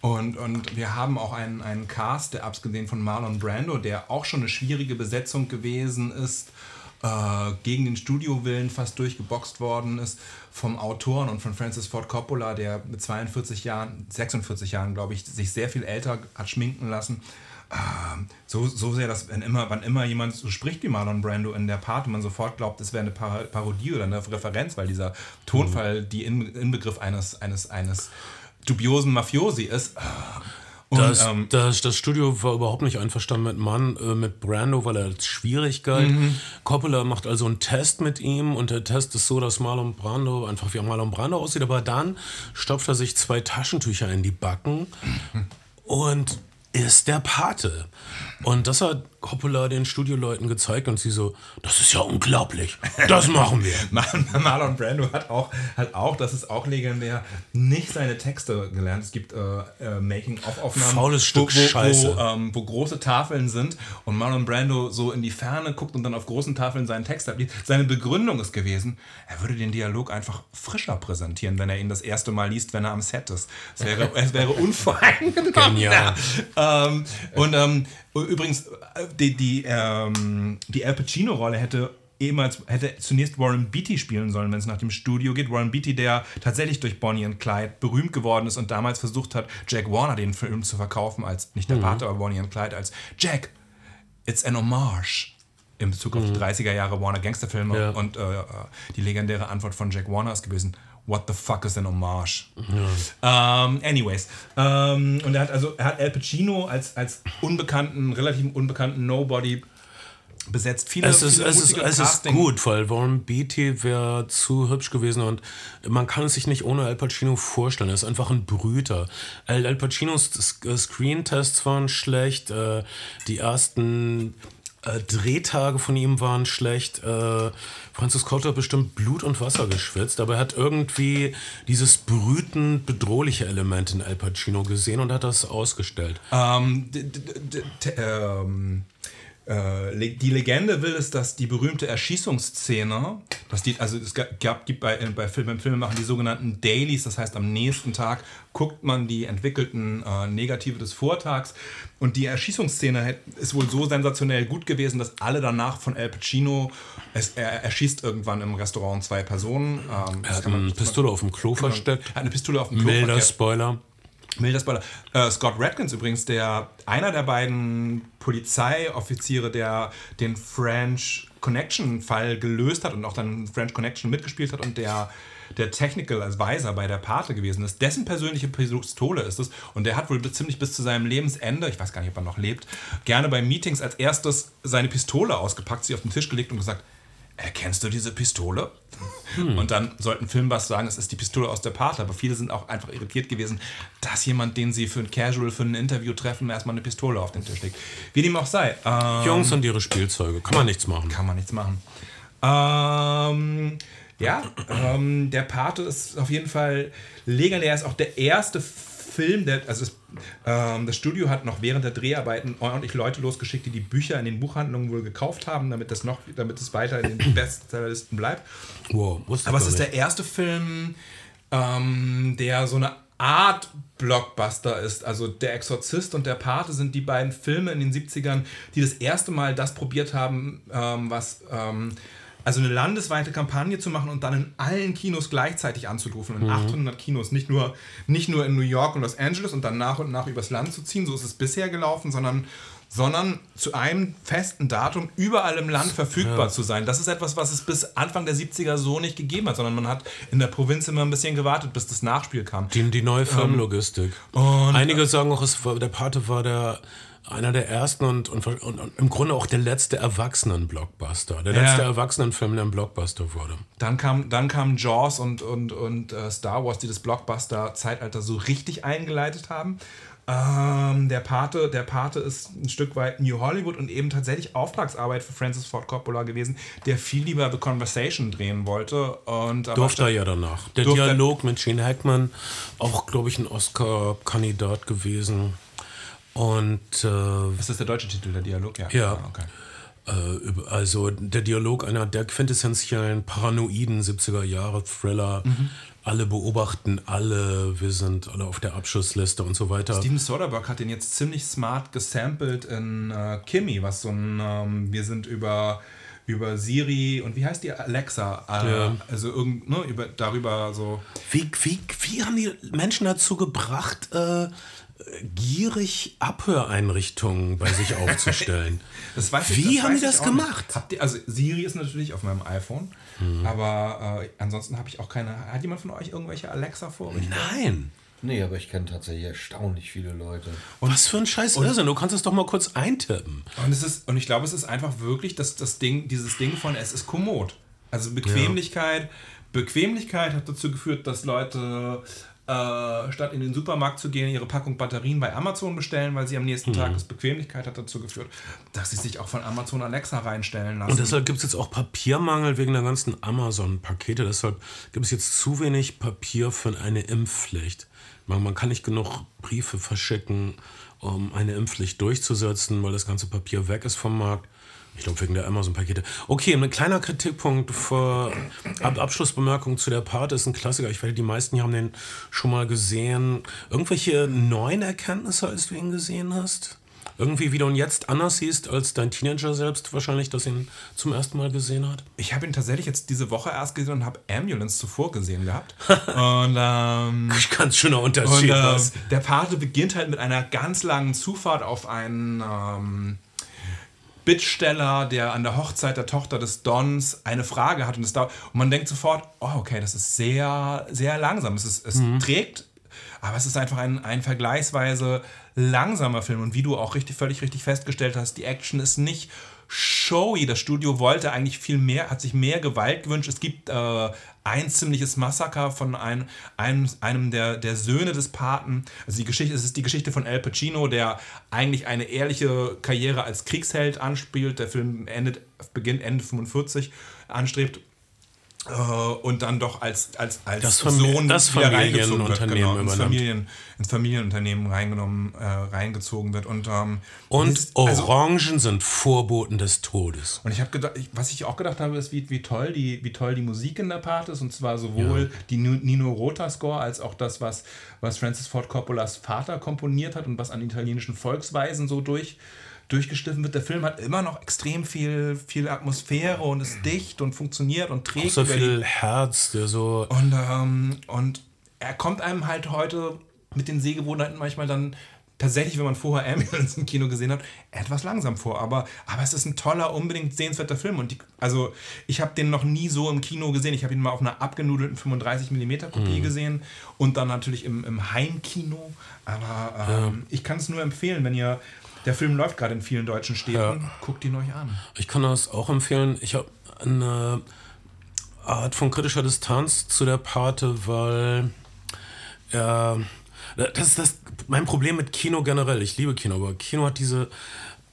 Und, und wir haben auch einen, einen Cast, der abgesehen von Marlon Brando, der auch schon eine schwierige Besetzung gewesen ist, äh, gegen den Studiowillen fast durchgeboxt worden ist, vom Autoren und von Francis Ford Coppola, der mit 42 Jahren, 46 Jahren, glaube ich, sich sehr viel älter hat schminken lassen. Ähm, so, so sehr, dass wenn immer, wann immer jemand so spricht wie Marlon Brando in der Part, man sofort glaubt, es wäre eine Par Parodie oder eine Referenz, weil dieser Tonfall die In Inbegriff eines, eines, eines dubiosen Mafiosi ist. Und, Das, ähm, das, das Studio war überhaupt nicht einverstanden mit Mann, äh, mit Brando, weil er als schwierig galt. Coppola macht also einen Test mit ihm und der Test ist so, dass Marlon Brando einfach wie Marlon Brando aussieht, aber dann stopft er sich zwei Taschentücher in die Backen und ist der Pate. Und das hat Coppola den Studioleuten gezeigt und sie so, das ist ja unglaublich, das machen wir. Mar- Marlon Brando hat auch, hat auch, das ist auch legendär, nicht seine Texte gelernt. Es gibt äh, äh, Making-of-Aufnahmen, Faules Stück wo, wo, Scheiße. Wo, ähm, wo große Tafeln sind und Marlon Brando so in die Ferne guckt und dann auf großen Tafeln seinen Text abliest. Seine Begründung ist gewesen, er würde den Dialog einfach frischer präsentieren, wenn er ihn das erste Mal liest, wenn er am Set ist. Es wäre, es wäre unvoreingenommen. Genial. Ja. Ähm, und ähm, übrigens, äh, die, die, ähm, die Al Pacino-Rolle hätte ehemals hätte zunächst Warren Beatty spielen sollen, wenn es nach dem Studio geht. Warren Beatty, der tatsächlich durch Bonnie and Clyde berühmt geworden ist und damals versucht hat, Jack Warner den Film zu verkaufen, als nicht der Pate, aber Bonnie and Clyde, als Jack, it's an homage. In Bezug auf die 30er Jahre Warner Gangsterfilme. Ja. Und äh, äh, die legendäre Antwort von Jack Warner ist gewesen: What the fuck is an homage? Ähm, anyways. Ähm, und er hat also er hat Al Pacino als, als unbekannten, relativ unbekannten Nobody besetzt. Viele, Es ist, viele es ist, es ist gut, weil Warren Beatty wäre zu hübsch gewesen und man kann es sich nicht ohne Al Pacino vorstellen. Er ist einfach ein Brüter. Al, Al Pacinos Screen-Tests waren schlecht, äh, die ersten äh, Drehtage von ihm waren schlecht. Äh, Francis Coppola hat bestimmt Blut und Wasser geschwitzt, aber er hat irgendwie dieses brütend bedrohliche Element in Al Pacino gesehen und hat das ausgestellt. Ähm, ähm, äh, die Legende will es, dass die berühmte Erschießungsszene, dass die, also es ga- gab, gibt bei, bei Film, beim Filmemachen die sogenannten Dailies, das heißt am nächsten Tag guckt man die entwickelten äh, Negative des Vortags und die Erschießungsszene ist wohl so sensationell gut gewesen, dass alle danach von Al Pacino, es, er erschießt irgendwann im Restaurant zwei Personen. Ähm, Er hat man- eine Pistole auf dem Klo versteckt. hat eine Pistole auf dem Klo Milder verkehrt. Spoiler. Milder Spoiler. Äh, Scott Radkins übrigens, der einer der beiden Polizeioffiziere, der den French Connection Fall gelöst hat und auch dann French Connection mitgespielt hat und der der Technical Advisor bei der Pate gewesen ist, dessen persönliche Pistole ist es und der hat wohl ziemlich bis zu seinem Lebensende, ich weiß gar nicht, ob er noch lebt, gerne bei Meetings als erstes seine Pistole ausgepackt, sie auf den Tisch gelegt und gesagt, erkennst du diese Pistole? Und dann sollten Filmbuffs sagen, es ist die Pistole aus der Pate. Aber viele sind auch einfach irritiert gewesen, dass jemand, den sie für ein Casual, für ein Interview treffen, erstmal eine Pistole auf den Tisch legt. Wie dem auch sei. Ähm, Jungs und ihre Spielzeuge. Kann man nichts machen. kann man nichts machen. Ähm, ja, ähm, der Pate ist auf jeden Fall legendär. Ist auch der erste Film, der, also es, ähm, das Studio hat noch während der Dreharbeiten ordentlich Leute losgeschickt, die die Bücher in den Buchhandlungen wohl gekauft haben, damit das noch, damit es weiter in den Bestsellerlisten bleibt. Wow, wusste Aber es ist nicht. der erste Film, ähm, der so eine Art Blockbuster ist. Also Der Exorzist und Der Pate sind die beiden Filme in den 70ern, die das erste Mal das probiert haben, ähm, was... Ähm, also eine landesweite Kampagne zu machen und dann in allen Kinos gleichzeitig anzurufen, in 800 Kinos, nicht nur, nicht nur in New York und Los Angeles und dann nach und nach übers Land zu ziehen, so ist es bisher gelaufen, sondern, sondern zu einem festen Datum überall im Land verfügbar zu sein. Das ist etwas, was es bis Anfang der 70er so nicht gegeben hat, sondern man hat in der Provinz immer ein bisschen gewartet, bis das Nachspiel kam. Die, die neue Firmenlogistik. und- Einige sagen auch, es war, der Pate war der einer der ersten und, und, und, und im Grunde auch der letzte Erwachsenen-Blockbuster. Der Ja. letzte Erwachsenenfilm, der ein Blockbuster wurde. Dann kam, dann kamen Jaws und, und, und äh, Star Wars, die das Blockbuster-Zeitalter so richtig eingeleitet haben. Ähm, der, Pate, der Pate ist ein Stück weit New Hollywood und eben tatsächlich Auftragsarbeit für Francis Ford Coppola gewesen, der viel lieber The Conversation drehen wollte. Und Durfte er ja danach. Der er- Dialog mit Gene Hackman, auch, glaube ich, ein Oscar-Kandidat gewesen. Und äh, Ist das der deutsche Titel, der Dialog? Ja. Ja. Ah, Okay. Äh, also der Dialog einer der quintessentiellen paranoiden 70er Jahre Thriller. Mhm. Alle beobachten alle, wir sind alle auf der Abschussliste und so weiter. Steven Soderbergh hat den jetzt ziemlich smart gesampelt in äh, Kimi, was so ein, ähm, wir sind über, über Siri und wie heißt die Alexa? Äh, Ja. Also irgend, ne, über, darüber so. Wie, wie, wie haben die Menschen dazu gebracht, äh, gierig Abhöreinrichtungen bei sich aufzustellen? Das weiß Wie das haben weiß die ich das gemacht? Ihr, also Siri ist natürlich auf meinem iPhone, Mhm. aber äh, ansonsten habe ich auch keine. Hat jemand von euch irgendwelche Alexa-Vorrichtungen? Nein. Nee, aber ich kenne tatsächlich erstaunlich viele Leute. Was für ein scheiß Irrsinn. Du kannst es doch mal kurz eintippen. Und es ist und ich glaube, es ist einfach wirklich das, das Ding, dieses Ding von es ist kommod. Also Bequemlichkeit, Bequemlichkeit hat dazu geführt, dass Leute äh, statt in den Supermarkt zu gehen, ihre Packung Batterien bei Amazon bestellen, weil sie am nächsten Tag ist. Bequemlichkeit hat dazu geführt, dass sie sich auch von Amazon Alexa reinstellen lassen. Und deshalb gibt es jetzt auch Papiermangel wegen der ganzen Amazon-Pakete. Deshalb gibt es jetzt zu wenig Papier für eine Impfpflicht. Man, man kann nicht genug Briefe verschicken, um eine Impfpflicht durchzusetzen, weil das ganze Papier weg ist vom Markt. Ich glaube, wegen der Amazon-Pakete. Okay, ein kleiner Kritikpunkt für Ab Abschlussbemerkung zu der Part ist ein Klassiker. Ich werde, die meisten hier haben den schon mal gesehen. Irgendwelche neuen Erkenntnisse, als du ihn gesehen hast? Irgendwie, wie du ihn jetzt anders siehst als dein Teenager selbst wahrscheinlich, das ihn zum ersten Mal gesehen hat? Ich habe ihn tatsächlich jetzt diese Woche erst gesehen und habe Ambulance zuvor gesehen gehabt. und ähm, Ganz schöner Und Unterschied. äh, was. der Pate beginnt halt mit einer ganz langen Zufahrt auf einen ähm, Bittsteller, der an der Hochzeit der Tochter des Dons eine Frage hat und, es dauert, und man denkt sofort, oh, okay, das ist sehr, sehr langsam. Es, ist, es trägt, aber es ist einfach ein, ein vergleichsweise langsamer Film. Und wie du auch richtig, völlig richtig festgestellt hast, die Action ist nicht showy. Das Studio wollte eigentlich viel mehr, hat sich mehr Gewalt gewünscht. Es gibt äh, ein ziemliches Massaker von ein, einem, einem der, der Söhne des Paten. Also die Geschichte, es ist die Geschichte von Al Pacino, der eigentlich eine ehrliche Karriere als Kriegsheld anspielt. Der Film endet, beginnt Ende 45, anstrebt. Äh, Und dann doch als, als, als Das Famili- das Familienunternehmen wird, genau, ins. Familien, ins Familienunternehmen reingenommen, äh, reingezogen wird. Und, ähm, Und es- also- Orangen sind Vorboten des Todes. und ich habe gedacht, was ich auch gedacht habe, ist, wie, wie, toll die, wie toll die Musik in der Part ist. Und zwar sowohl die Nu- Nino Rota Score als auch das, was, was Francis Ford Coppolas Vater komponiert hat und was an italienischen Volksweisen so durch, durchgeschliffen wird. Der Film hat immer noch extrem viel, viel Atmosphäre und ist dicht und funktioniert und trägt. So über die- viel Herz, der so. und, ähm, und er kommt einem halt heute mit den Sehgewohnheiten manchmal dann tatsächlich, wenn man vorher Ambulance im Kino gesehen hat, etwas langsam vor. Aber, aber es ist ein toller, unbedingt sehenswerter Film. Und die, also ich habe den noch nie so im Kino gesehen. Ich habe ihn mal auf einer abgenudelten 35mm Kopie gesehen und dann natürlich im, im Heimkino. Aber ähm, ich kann es nur empfehlen, wenn ihr Der Film läuft gerade in vielen deutschen Städten. Ja. Guckt ihn euch an. Ich kann das auch empfehlen. Ich habe eine Art von kritischer Distanz zu der Pate, weil ja, das ist das mein Problem mit Kino generell. Ich liebe Kino, aber Kino hat diese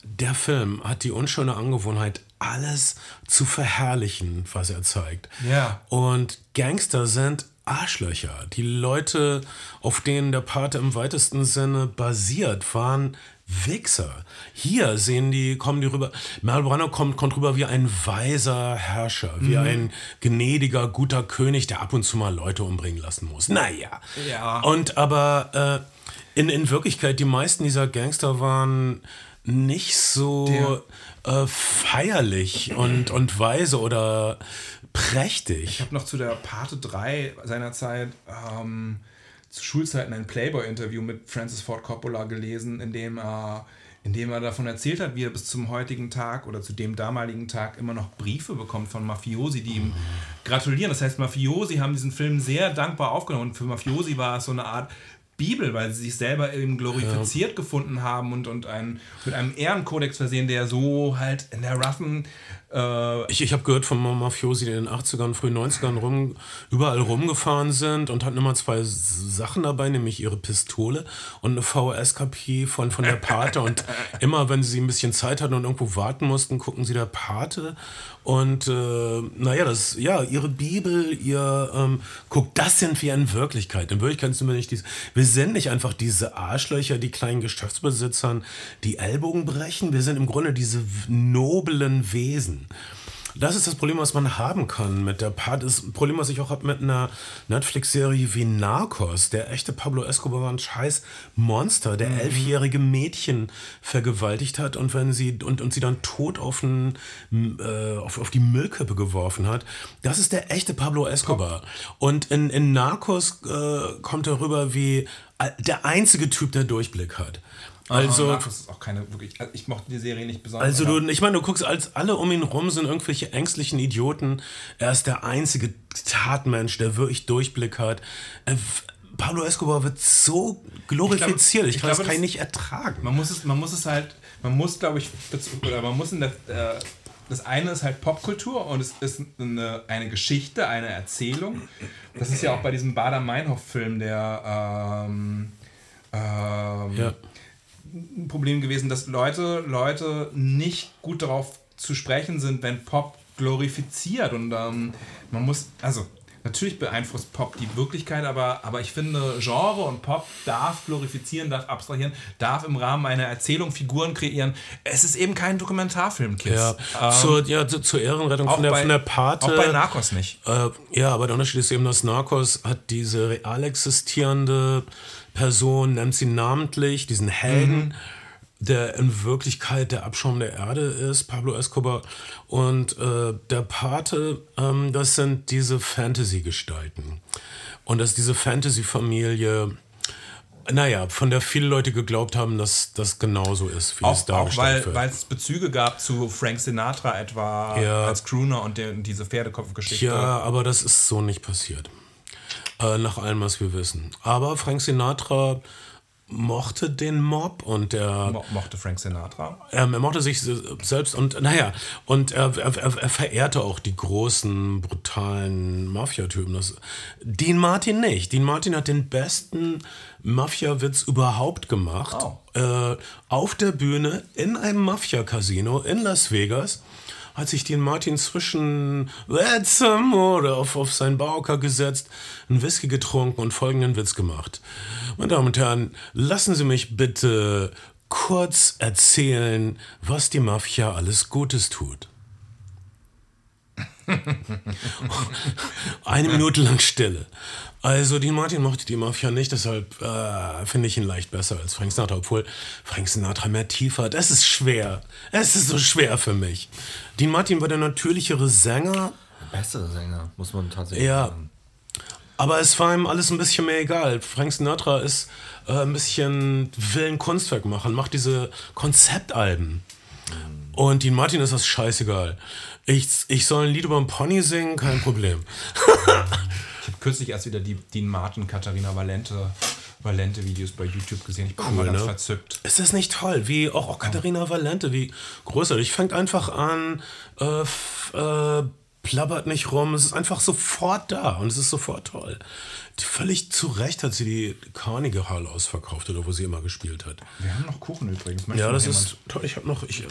der Film hat die unschöne Angewohnheit, alles zu verherrlichen, was er zeigt. Ja. Und Gangster sind Arschlöcher. Die Leute, auf denen der Pate im weitesten Sinne basiert, waren Wichser. Hier sehen die, kommen die rüber. Brando kommt, kommt rüber wie ein weiser Herrscher, wie Mhm. ein gnädiger, guter König, der ab und zu mal Leute umbringen lassen muss. Naja. Ja. Und aber äh, in, in Wirklichkeit, die meisten dieser Gangster waren nicht so äh, feierlich und, und weise oder prächtig. Ich habe noch zu der Pate 3 seinerzeit ähm, zu Schulzeiten ein Playboy-Interview mit Francis Ford Coppola gelesen, in dem er in dem er davon erzählt hat, wie er bis zum heutigen Tag oder zu dem damaligen Tag immer noch Briefe bekommt von Mafiosi, die ihm gratulieren. Das heißt, Mafiosi haben diesen Film sehr dankbar aufgenommen und für Mafiosi war es so eine Art Bibel, weil sie sich selber eben glorifiziert gefunden haben und, und ein, mit einem Ehrenkodex versehen, der so halt in der roughen Ich, ich habe gehört von Mafiosi, die in den 80ern, frühen 90ern rum, überall rumgefahren sind und hatten immer zwei Sachen dabei, nämlich ihre Pistole und eine VHS-Kopie von, von der Pate. und immer, wenn sie ein bisschen Zeit hatten und irgendwo warten mussten, gucken sie der Pate. Und äh, naja, das, ja, ihre Bibel, ihr, ähm, guck, das sind wir in Wirklichkeit. In Wirklichkeit sind wir nicht diese, wir sind nicht einfach diese Arschlöcher, die kleinen Geschäftsbesitzern, die Ellbogen brechen. Wir sind im Grunde diese noblen Wesen. Das ist das Problem, was man haben kann mit der Part. Das Problem, was ich auch habe mit einer Netflix-Serie wie Narcos. Der echte Pablo Escobar war ein scheiß Monster, der elfjährige Mädchen vergewaltigt hat und wenn sie und, und sie dann tot auf, ein, äh, auf, auf die Müllkippe geworfen hat. Das ist der echte Pablo Escobar. Und in, in Narcos äh, kommt er rüber wie äh, der einzige Typ, der Durchblick hat. Also, ist auch keine wirklich. also Ich mochte die Serie nicht besonders. also du, ich meine, du guckst, als alle um ihn rum sind irgendwelche ängstlichen Idioten. Er ist der einzige Tatmensch, der wirklich Durchblick hat. Äh, Pablo Escobar wird so glorifiziert. Ich, ich kann das glaube, kann ich nicht ertragen. Man muss es, man muss es halt, man muss, glaube ich, oder man muss in der, äh, das eine ist halt Popkultur und es ist eine, eine Geschichte, eine Erzählung. Das ist ja auch bei diesem Bader-Meinhof-Film der ähm, ähm, Ja. Ein Problem gewesen, dass Leute, Leute nicht gut darauf zu sprechen sind, wenn Pop glorifiziert. Und ähm, man muss, also natürlich beeinflusst Pop die Wirklichkeit, aber, aber ich finde, Genre und Pop darf glorifizieren, darf abstrahieren, darf im Rahmen einer Erzählung Figuren kreieren. Es ist eben kein Dokumentarfilm, Kids. Ja, Ähm, zur, ja, zu- zur Ehrenrettung von der, bei- von der Pate. Auch bei Narcos nicht. Äh, ja, aber der Unterschied ist eben, dass Narcos hat diese real existierende Person, nennt sie namentlich, diesen Helden, der in Wirklichkeit der Abschaum der Erde ist, Pablo Escobar. Und äh, der Pate, ähm, das sind diese Fantasy-Gestalten. Und dass diese Fantasy-Familie, naja, von der viele Leute geglaubt haben, dass das genauso ist, wie es Auch, auch dargestellt weil, wird. weil es Bezüge gab zu Frank Sinatra etwa Ja. als Crooner und der, diese Pferdekopfgeschichte. Ja, aber das ist so nicht passiert. Äh, nach allem, was wir wissen. Aber Frank Sinatra mochte den Mob und er, Mo mochte Frank Sinatra. ähm, er mochte sich se- selbst und naja, und er, er, er er verehrte auch die großen, brutalen Mafia-Typen. Das- Dean Martin nicht. Dean Martin hat den besten Mafia-Witz überhaupt gemacht. Äh, auf der Bühne in einem Mafia-Casino in Las Vegas hat sich Dean Martin zwischen more auf, auf seinen Bauker gesetzt, einen Whisky getrunken und folgenden Witz gemacht. Meine Damen und Herren, lassen Sie mich bitte kurz erzählen, was die Mafia alles Gutes tut. Eine Minute lang Stille. Also, Dean Martin mochte die Mafia nicht, deshalb äh, finde ich ihn leicht besser als Frank Sinatra, obwohl Frank Sinatra mehr Tiefe hat. Es ist schwer. Es ist so schwer für mich. Dean Martin war der natürlichere Sänger, Bessere Sänger, muss man tatsächlich Ja. sagen. aber es war ihm alles ein bisschen mehr egal. Frank Sinatra ist äh, ein bisschen will ein Kunstwerk machen, macht diese Konzeptalben. Und Dean Martin ist das scheißegal. Ich, ich soll ein Lied über einen Pony singen, kein Problem. Ich habe kürzlich erst wieder die Dean Martin, Katharina Valente äh, Valente-Videos bei YouTube gesehen. Ich bin immer ganz ne? verzückt. Ist das nicht toll? Wie auch, auch Katharina Valente, wie großartig. Fängt einfach an, äh, f- äh, plappert nicht rum, es ist einfach sofort da und es ist sofort toll. Völlig zu Recht hat sie die Carnegie Hall ausverkauft oder wo sie immer gespielt hat. Wir haben noch Kuchen übrigens. Möchte Ja, das jemand? ist toll. Ich habe noch, ich,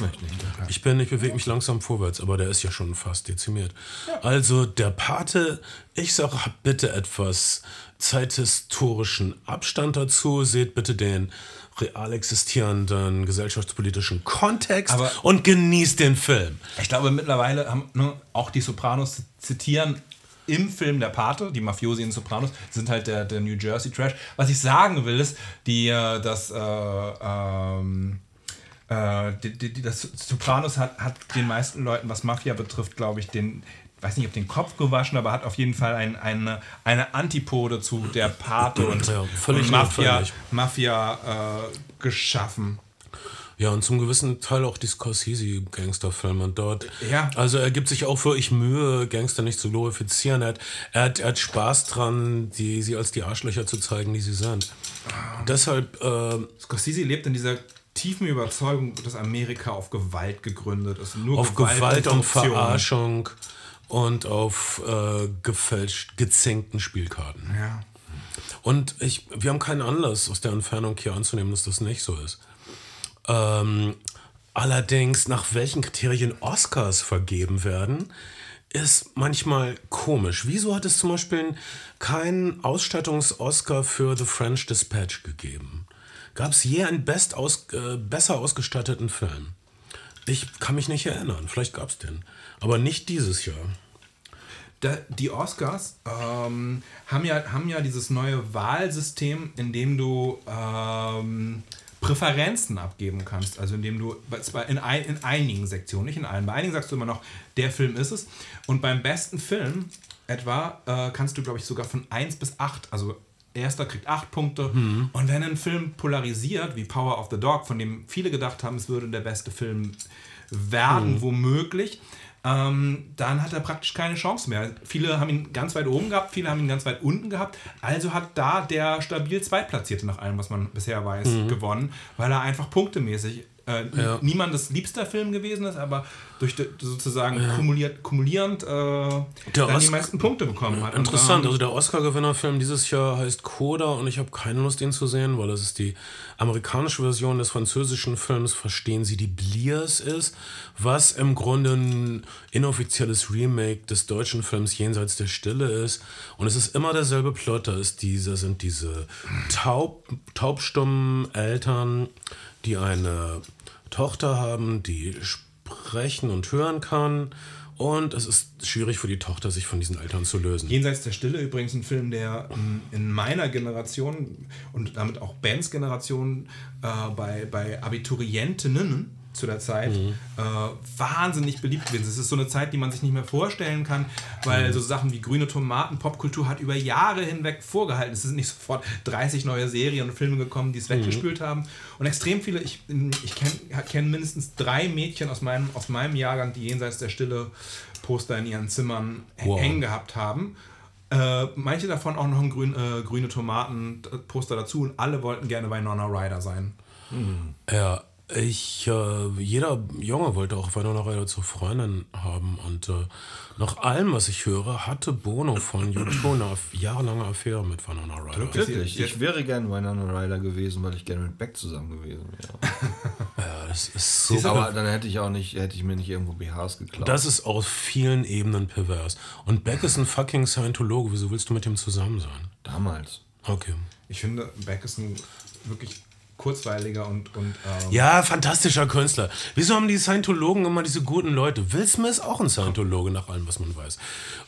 ich bin, ich bewege mich langsam vorwärts, aber der ist ja schon fast dezimiert. Also der Pate, ich sage, bitte etwas zeithistorischen Abstand dazu. Seht bitte den real existierenden gesellschaftspolitischen Kontext Aber- und genießt den Film. Ich glaube, mittlerweile haben ne, auch die Sopranos zitieren im Film Der Pate, die Mafiosi in Sopranos, sind halt der, der New Jersey Trash. Was ich sagen will, ist, die, äh, das, äh, ähm, äh, die, die, das Sopranos hat, hat den meisten Leuten, was Mafia betrifft, glaube ich, den, weiß nicht, ob den Kopf gewaschen, aber hat auf jeden Fall ein, eine, eine Antipode zu der Pate und, Ja, und Mafia. Mafia äh, geschaffen. Ja, und zum gewissen Teil auch die Scorsese-Gangsterfilme. Und dort, Ja. also er gibt sich auch wirklich Mühe, Gangster nicht zu glorifizieren. Er hat, er hat, er hat Spaß dran, die, sie als die Arschlöcher zu zeigen, die sie sind. Deshalb, äh, Scorsese lebt in dieser tiefen Überzeugung, dass Amerika auf Gewalt gegründet ist. Nur auf Gewalt und Korruption. Verarschung und auf äh, gefälscht gezinkten Spielkarten. Ja. Und ich, wir haben keinen Anlass aus der Entfernung hier anzunehmen, dass das nicht so ist. Ähm, allerdings, nach welchen Kriterien Oscars vergeben werden, ist manchmal komisch. Wieso hat es zum Beispiel keinen Ausstattungs-Oscar für The French Dispatch gegeben? Gab es je einen best aus, äh, besser ausgestatteten Film? Ich kann mich nicht erinnern. Vielleicht gab es den. Aber nicht dieses Jahr. Da, die Oscars ähm, haben, ja, haben ja dieses neue Wahlsystem, in dem du ähm, Präferenzen abgeben kannst. Also indem du in, ein, in einigen Sektionen, nicht in allen, bei einigen sagst du immer noch, der Film ist es. Und beim besten Film etwa äh, kannst du, glaube ich, sogar von 1 bis 8, also erster kriegt 8 Punkte. Und wenn ein Film polarisiert, wie Power of the Dog, von dem viele gedacht haben, es würde der beste Film werden, womöglich, ähm, dann hat er praktisch keine Chance mehr. Viele haben ihn ganz weit oben gehabt, viele haben ihn ganz weit unten gehabt. Also hat da der stabil Zweitplatzierte nach allem, was man bisher weiß, gewonnen, weil er einfach punktemäßig äh, Ja. niemandes liebster Film gewesen ist, aber durch de, sozusagen kumuliert, kumulierend äh, dann die meisten Punkte bekommen hat. Interessant, ähm, also der Oscar-Gewinnerfilm dieses Jahr heißt Coda und ich habe keine Lust, ihn zu sehen, weil das ist die amerikanische Version des französischen Films Verstehen Sie die Bliers ist, was im Grunde ein inoffizielles Remake des deutschen Films Jenseits der Stille ist. Und es ist immer derselbe Plot, da ist diese, sind diese taub, taubstummen Eltern, die eine Tochter haben, die sprechen und hören kann. Und es ist schwierig für die Tochter, sich von diesen Eltern zu lösen. Jenseits der Stille übrigens ein Film, der ähm, in meiner Generation und damit auch Bens Generation äh, bei, bei Abiturientinnen zu der Zeit Mhm. äh, wahnsinnig beliebt gewesen. Es ist so eine Zeit, die man sich nicht mehr vorstellen kann, weil Mhm. so Sachen wie grüne Tomaten, Popkultur hat über Jahre hinweg vorgehalten. Es sind nicht sofort 30 neue Serien und Filme gekommen, die es Mhm. weggespült haben. Und extrem viele, ich, ich kenne kenn mindestens drei Mädchen aus meinem, aus meinem Jahrgang, die jenseits der Stille Poster in ihren Zimmern Wow. hängen gehabt haben. Äh, manche davon auch noch ein grün, äh, grüne Tomaten-Poster dazu und alle wollten gerne Winona Ryder sein. Ja, ich, äh, jeder Junge wollte auch Winona Ryder zur Freundin haben und äh, nach allem, was ich höre, hatte Bono von U2 eine jahrelange Affäre mit Winona Ryder. Wirklich, ich wäre gern Winona Ryder gewesen, weil ich gerne mit Beck zusammen gewesen wäre. Ja, das ist so. Aber dann hätte ich auch nicht, hätte ich mir nicht irgendwo BHs geklaut. Das ist aus vielen Ebenen pervers. Und Beck ist ein fucking Scientologe. Wieso willst du mit ihm zusammen sein? Damals. Okay. Ich finde, Beck ist ein wirklich kurzweiliger und, und ähm, Ja, fantastischer Künstler. Wieso haben die Scientologen immer diese guten Leute? Will Smith ist auch ein Scientologe, nach allem, was man weiß.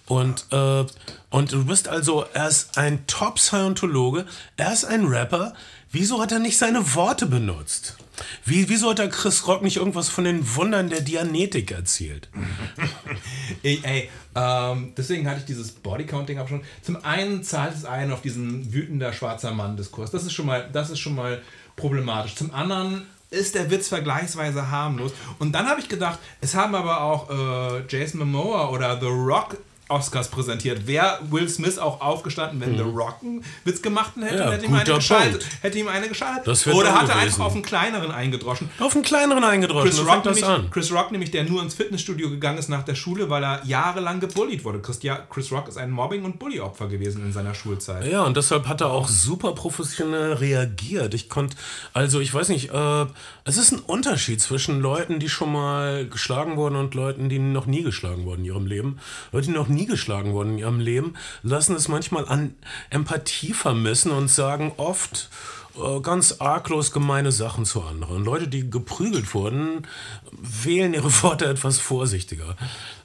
Und, äh, und du bist also, er ist ein Top-Scientologe, er ist ein Rapper. Wieso hat er nicht seine Worte benutzt? Wie, wieso hat der Chris Rock nicht irgendwas von den Wundern der Dianetik erzählt? Ey, ey ähm, deswegen hatte ich dieses Bodycounting auch schon. Zum einen zahlt es ein auf diesen wütender schwarzer Mann-Diskurs. Das ist schon mal, das ist schon mal problematisch. Zum anderen ist der Witz vergleichsweise harmlos. Und dann habe ich gedacht, es haben aber auch äh, Jason Momoa oder The Rock Oscars präsentiert. Wäre Will Smith auch aufgestanden, wenn The Rock einen Witz gemacht hätte, Ja, hätte, ihm eine geschaltet, hätte ihm eine geschaltet. Oder hat er einfach auf einen kleineren eingedroschen. Auf einen kleineren eingedroschen, Chris Rock, nämlich, an. Chris Rock nämlich, der nur ins Fitnessstudio gegangen ist nach der Schule, weil er jahrelang gebullied wurde. Christia- Chris Rock ist ein Mobbing- und Bully-Opfer gewesen in seiner Schulzeit. Ja, und deshalb hat er auch super professionell reagiert. Ich konnte, also ich weiß nicht, äh, es ist ein Unterschied zwischen Leuten, die schon mal geschlagen wurden und Leuten, die noch nie geschlagen wurden in ihrem Leben. Leute, die noch nie geschlagen wurden in ihrem Leben, lassen es manchmal an Empathie vermissen und sagen oft äh, ganz arglos gemeine Sachen zu anderen. Leute, die geprügelt wurden, wählen ihre Worte etwas vorsichtiger.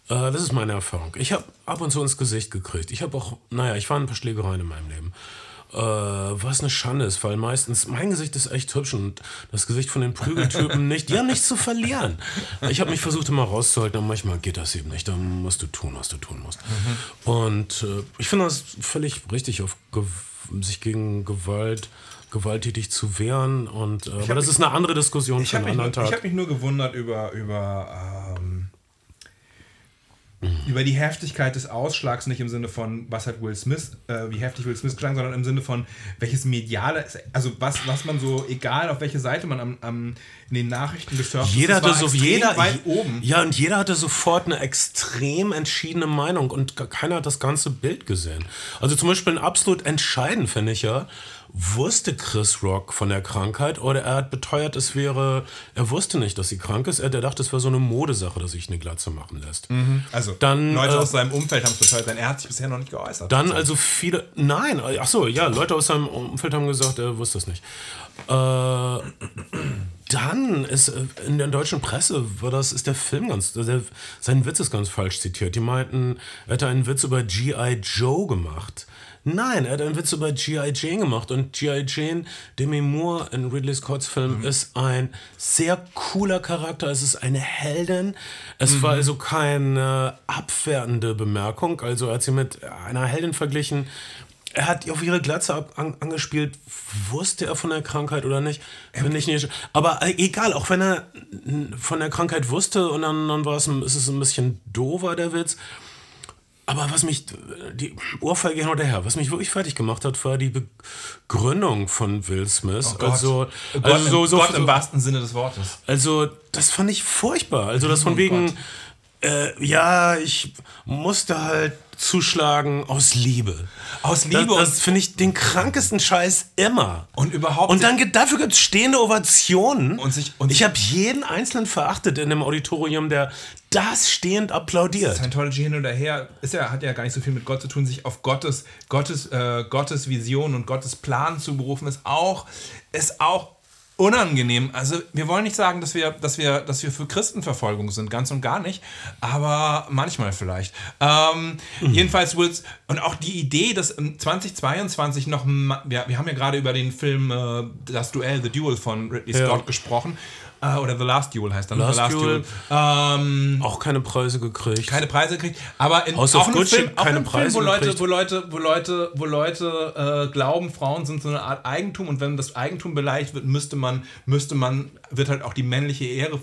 Äh, das ist meine Erfahrung. Ich habe ab und zu ins Gesicht gekriegt. Ich habe auch, naja, ich war in ein paar Schlägereien in meinem Leben. Äh, was eine Schande ist, weil meistens mein Gesicht ist echt hübsch und das Gesicht von den Prügeltypen nicht. Die haben nichts zu verlieren. Ich habe mich versucht immer rauszuhalten, aber manchmal geht das eben nicht. Dann musst du tun, was du tun musst. Und äh, ich finde das völlig richtig, auf sich gegen Gewalt gewalttätig zu wehren. Und, äh, aber das ist eine andere Diskussion Ich für habe einen mich, anderen nur- ich Tag. hab mich nur gewundert über, über, ähm, über die Heftigkeit des Ausschlags, nicht im Sinne von, was hat Will Smith, äh, wie heftig Will Smith geschlagen, sondern im Sinne von, welches mediale, also was, was man so, egal auf welche Seite man am, am, in den Nachrichten gesurft ist, Jeder hatte so jeder weit oben. Ja, und jeder hatte sofort eine extrem entschiedene Meinung und keiner hat das ganze Bild gesehen. Also zum Beispiel absolut entscheidend finde ich ja, wusste Chris Rock von der Krankheit oder er hat beteuert, es wäre, er wusste nicht, dass sie krank ist. Er der dachte, es wäre so eine Modesache, dass sich eine Glatze machen lässt. Also, Dann, Leute äh, aus seinem Umfeld haben es beteuert, denn er hat sich bisher noch nicht geäußert. Dann also viele, nein, ach so, ja, Leute aus seinem Umfeld haben gesagt, er wusste es nicht. Äh, dann ist äh, in der deutschen Presse war das ist der Film ganz, der, sein Witz ist ganz falsch zitiert. Die meinten, er hätte einen Witz über GI Joe gemacht. Nein, er hat einen Witz über G.I. Jane gemacht und G.I. Jane, Demi Moore in Ridley Scotts Film, ist ein sehr cooler Charakter. Es ist eine Heldin. Es war also keine abwertende Bemerkung. Also er hat sie mit einer Heldin verglichen. Er hat auf ihre Glatze an, angespielt. Wusste er von der Krankheit oder nicht? Finde ich nicht. Aber äh, egal, auch wenn er von der Krankheit wusste und dann, dann war es, ein- ist es ein bisschen doofer, der Witz. Aber was mich, die Ohrfeige hin oder her, was mich wirklich fertig gemacht hat, war die Begründung von Will Smith. Oh Gott. also, Gott, also so, im, so, Gott so, im wahrsten Sinne des Wortes. also, das fand ich furchtbar. Also, das von Oh wegen, äh, ja, ich musste halt zuschlagen aus Liebe. Aus Liebe Das, und- das finde ich den krankesten Scheiß immer. Und überhaupt Und dann gibt, dafür gibt es stehende Ovationen. Und sich- und ich habe jeden Einzelnen verachtet in dem Auditorium, der das stehend applaudiert. Scientology hin oder her ist ja, hat ja gar nicht so viel mit Gott zu tun, sich auf Gottes, Gottes, äh, Gottes Vision und Gottes Plan zu berufen, ist auch, ist auch unangenehm. Also wir wollen nicht sagen, dass wir, dass wir, dass wir für Christenverfolgung sind, ganz und gar nicht, aber manchmal vielleicht. Ähm, Jedenfalls Wills und auch die Idee, dass im 2022 noch, wir, wir haben ja gerade über den Film äh, Das Duell, The Duel von Ridley Ja. Scott gesprochen. Äh, oder The Last Duel heißt dann. Last The Last Duel. Duel. Ähm, Auch keine Preise gekriegt. keine Preise gekriegt, aber in, House auch of Film, auch keine in einem Film, Preise wo Leute, gekriegt. wo Leute, wo Leute, wo Leute äh, glauben, Frauen sind so eine Art Eigentum und wenn das Eigentum beleidigt wird, müsste man, müsste man, wird halt auch die männliche Ehre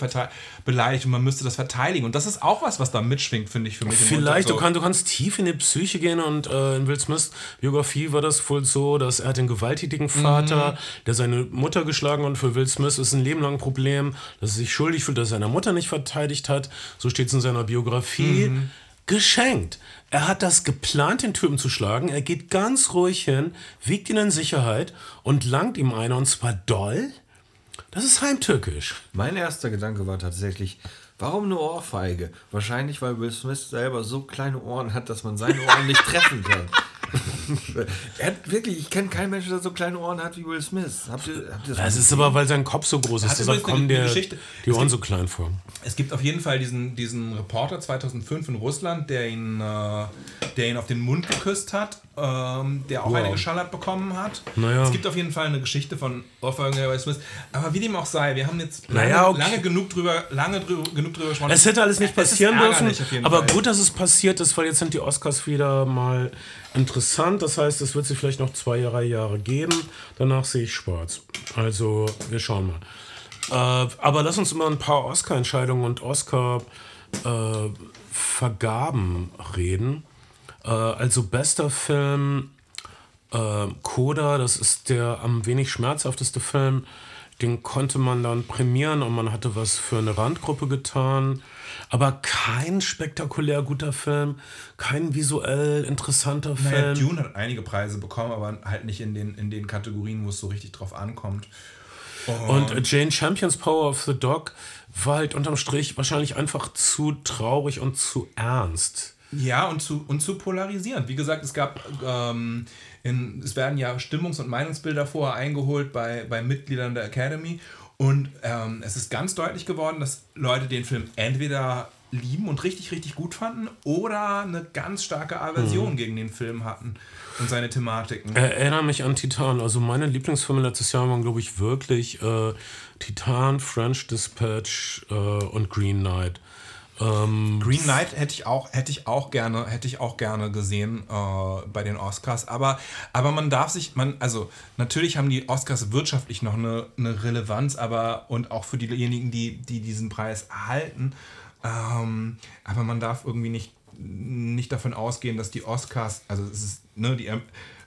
beleidigt und man müsste das verteidigen und das ist auch was, was da mitschwingt, finde ich für mich. Vielleicht, du, Unter- kann, du kannst tief in die Psyche gehen und äh, in Will Smiths Biografie war das wohl so, dass er hat einen gewalttätigen Vater, der seine Mutter geschlagen hat und für Will Smith ist ein Leben lang ein Problem, dass er sich schuldig fühlt, dass er seine Mutter nicht verteidigt hat. So steht es in seiner Biografie. Geschenkt. Er hat das geplant, den Typen zu schlagen. Er geht ganz ruhig hin, wiegt ihn in Sicherheit und langt ihm eine und zwar doll. Das ist heimtückisch. Mein erster Gedanke war tatsächlich, warum eine Ohrfeige? Wahrscheinlich, weil Will Smith selber so kleine Ohren hat, dass man seine Ohren nicht treffen kann. er hat wirklich, ich kenne keinen Menschen, der so kleine Ohren hat wie Will Smith. Habt ihr, habt ihr das Es ist aber, weil sein Kopf so groß ist, deshalb kommen dir Geschichte. die Ohren gibt- so klein vor. Es gibt auf jeden Fall diesen, diesen Reporter 2005 in Russland, der ihn, äh, der ihn auf den Mund geküsst hat, ähm, der auch Wow. eine geschallert bekommen hat. Naja. Es gibt auf jeden Fall eine Geschichte von Ohrfeigen der Will Smith. Aber wie dem auch sei, wir haben jetzt lange, Naja, okay. lange genug drüber, lange drüber, genug drüber gesprochen. Es hätte alles nicht passieren dürfen, aber Fall. gut, dass es passiert ist, weil jetzt sind die Oscars wieder mal interessant. Das heißt, es wird sie vielleicht noch zwei, drei Jahre geben. Danach sehe ich schwarz. Also, wir schauen mal. Äh, aber lass uns über ein paar Oscar-Entscheidungen und Oscar-Vergaben reden. Äh, also bester Film äh, Coda, das ist der am wenig schmerzhafteste Film. Den konnte man dann prämieren und man hatte was für eine Randgruppe getan. Aber kein spektakulär guter Film, kein visuell interessanter Naja, Film. Dune hat einige Preise bekommen, aber halt nicht in den, in den Kategorien, wo es so richtig drauf ankommt. Und äh, Jane Champions Power of the Dog war halt unterm Strich wahrscheinlich einfach zu traurig und zu ernst. Ja, und zu, und zu polarisierend. Wie gesagt, es gab, ähm, in, es werden ja Stimmungs- und Meinungsbilder vorher eingeholt bei, bei Mitgliedern der Academy. Und ähm, es ist ganz deutlich geworden, dass Leute den Film entweder lieben und richtig, richtig gut fanden oder eine ganz starke Aversion gegen den Film hatten und seine Thematiken. Erinnere mich an Titan. Also meine Lieblingsfilme letztes Jahr waren, glaube ich, wirklich äh, Titan, French Dispatch äh, und Green Knight. Ähm, Green Knight hätte ich auch, hätte ich auch gerne, hätte ich auch gerne gesehen äh, bei den Oscars. Aber, aber man darf sich, man, also natürlich haben die Oscars wirtschaftlich noch eine, eine Relevanz, aber und auch für diejenigen, die, die diesen Preis erhalten. Ähm, aber man darf irgendwie nicht, nicht davon ausgehen, dass die Oscars, also es ist ne, die äh,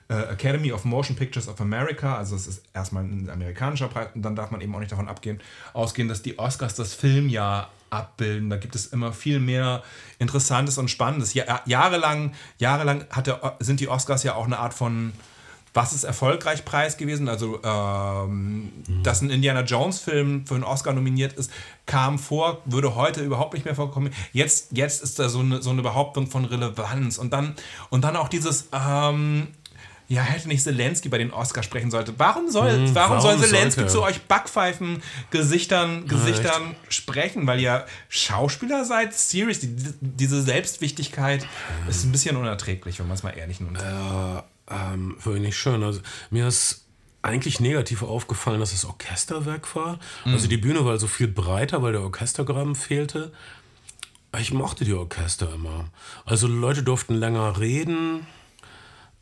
Academy of Motion Pictures of America, also es ist erstmal ein amerikanischer Preis und dann darf man eben auch nicht davon abgehen, ausgehen, dass die Oscars das Filmjahr abbilden. Da gibt es immer viel mehr Interessantes und Spannendes. Ja, jahrelang jahrelang hat der, sind die Oscars ja auch eine Art von was ist erfolgreich Preis gewesen? Also, ähm, dass ein Indiana Jones-Film für einen Oscar nominiert ist, kam vor, würde heute überhaupt nicht mehr vorkommen. Jetzt, jetzt ist da so eine, so eine Behauptung von Relevanz. Und dann, und dann auch dieses, ähm, ja, hätte nicht Zelensky bei den Oscars sprechen sollte. Warum soll, warum, warum soll Zelensky sollte zu euch Backpfeifen, Gesichtern, Gesichtern sprechen? Weil ihr Schauspieler seid? Seriously, die- diese Selbstwichtigkeit ist ein bisschen unerträglich, wenn man es mal ehrlich nimmt. ähm, wirklich nicht schön. Also mir ist eigentlich negativ aufgefallen, dass das Orchesterwerk war. Also die Bühne war so viel breiter, weil der Orchestergraben fehlte. Ich mochte die Orchester immer. Also Leute durften länger reden.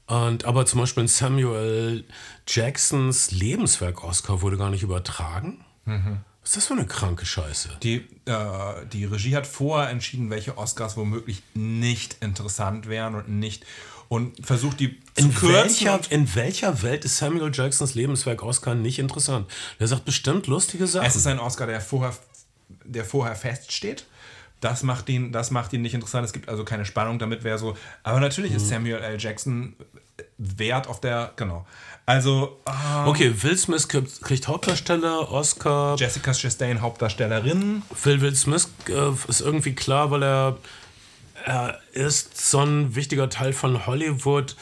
Und, aber zum Beispiel in Samuel Jacksons Lebenswerk Oscar wurde gar nicht übertragen. Was ist das für eine kranke Scheiße? Die, äh, die Regie hat vorher entschieden, welche Oscars womöglich nicht interessant wären und nicht und versucht die zu In kürzen. welcher, in welcher Welt ist Samuel Jacksons Lebenswerk Oscar nicht interessant? Der sagt bestimmt lustige Sachen. Es ist ein Oscar, der vorher, der vorher feststeht. Das macht, ihn, das macht ihn nicht interessant. Es gibt also keine Spannung. Damit wäre so. Aber natürlich Mhm. ist Samuel L. Jackson wert auf der. Genau. Also äh, Okay, Will Smith kriegt, kriegt Hauptdarsteller, Oscar. Jessica Chastain, Hauptdarstellerin. Will Will Smith äh, ist irgendwie klar, weil er, er ist so ein wichtiger Teil von Hollywood.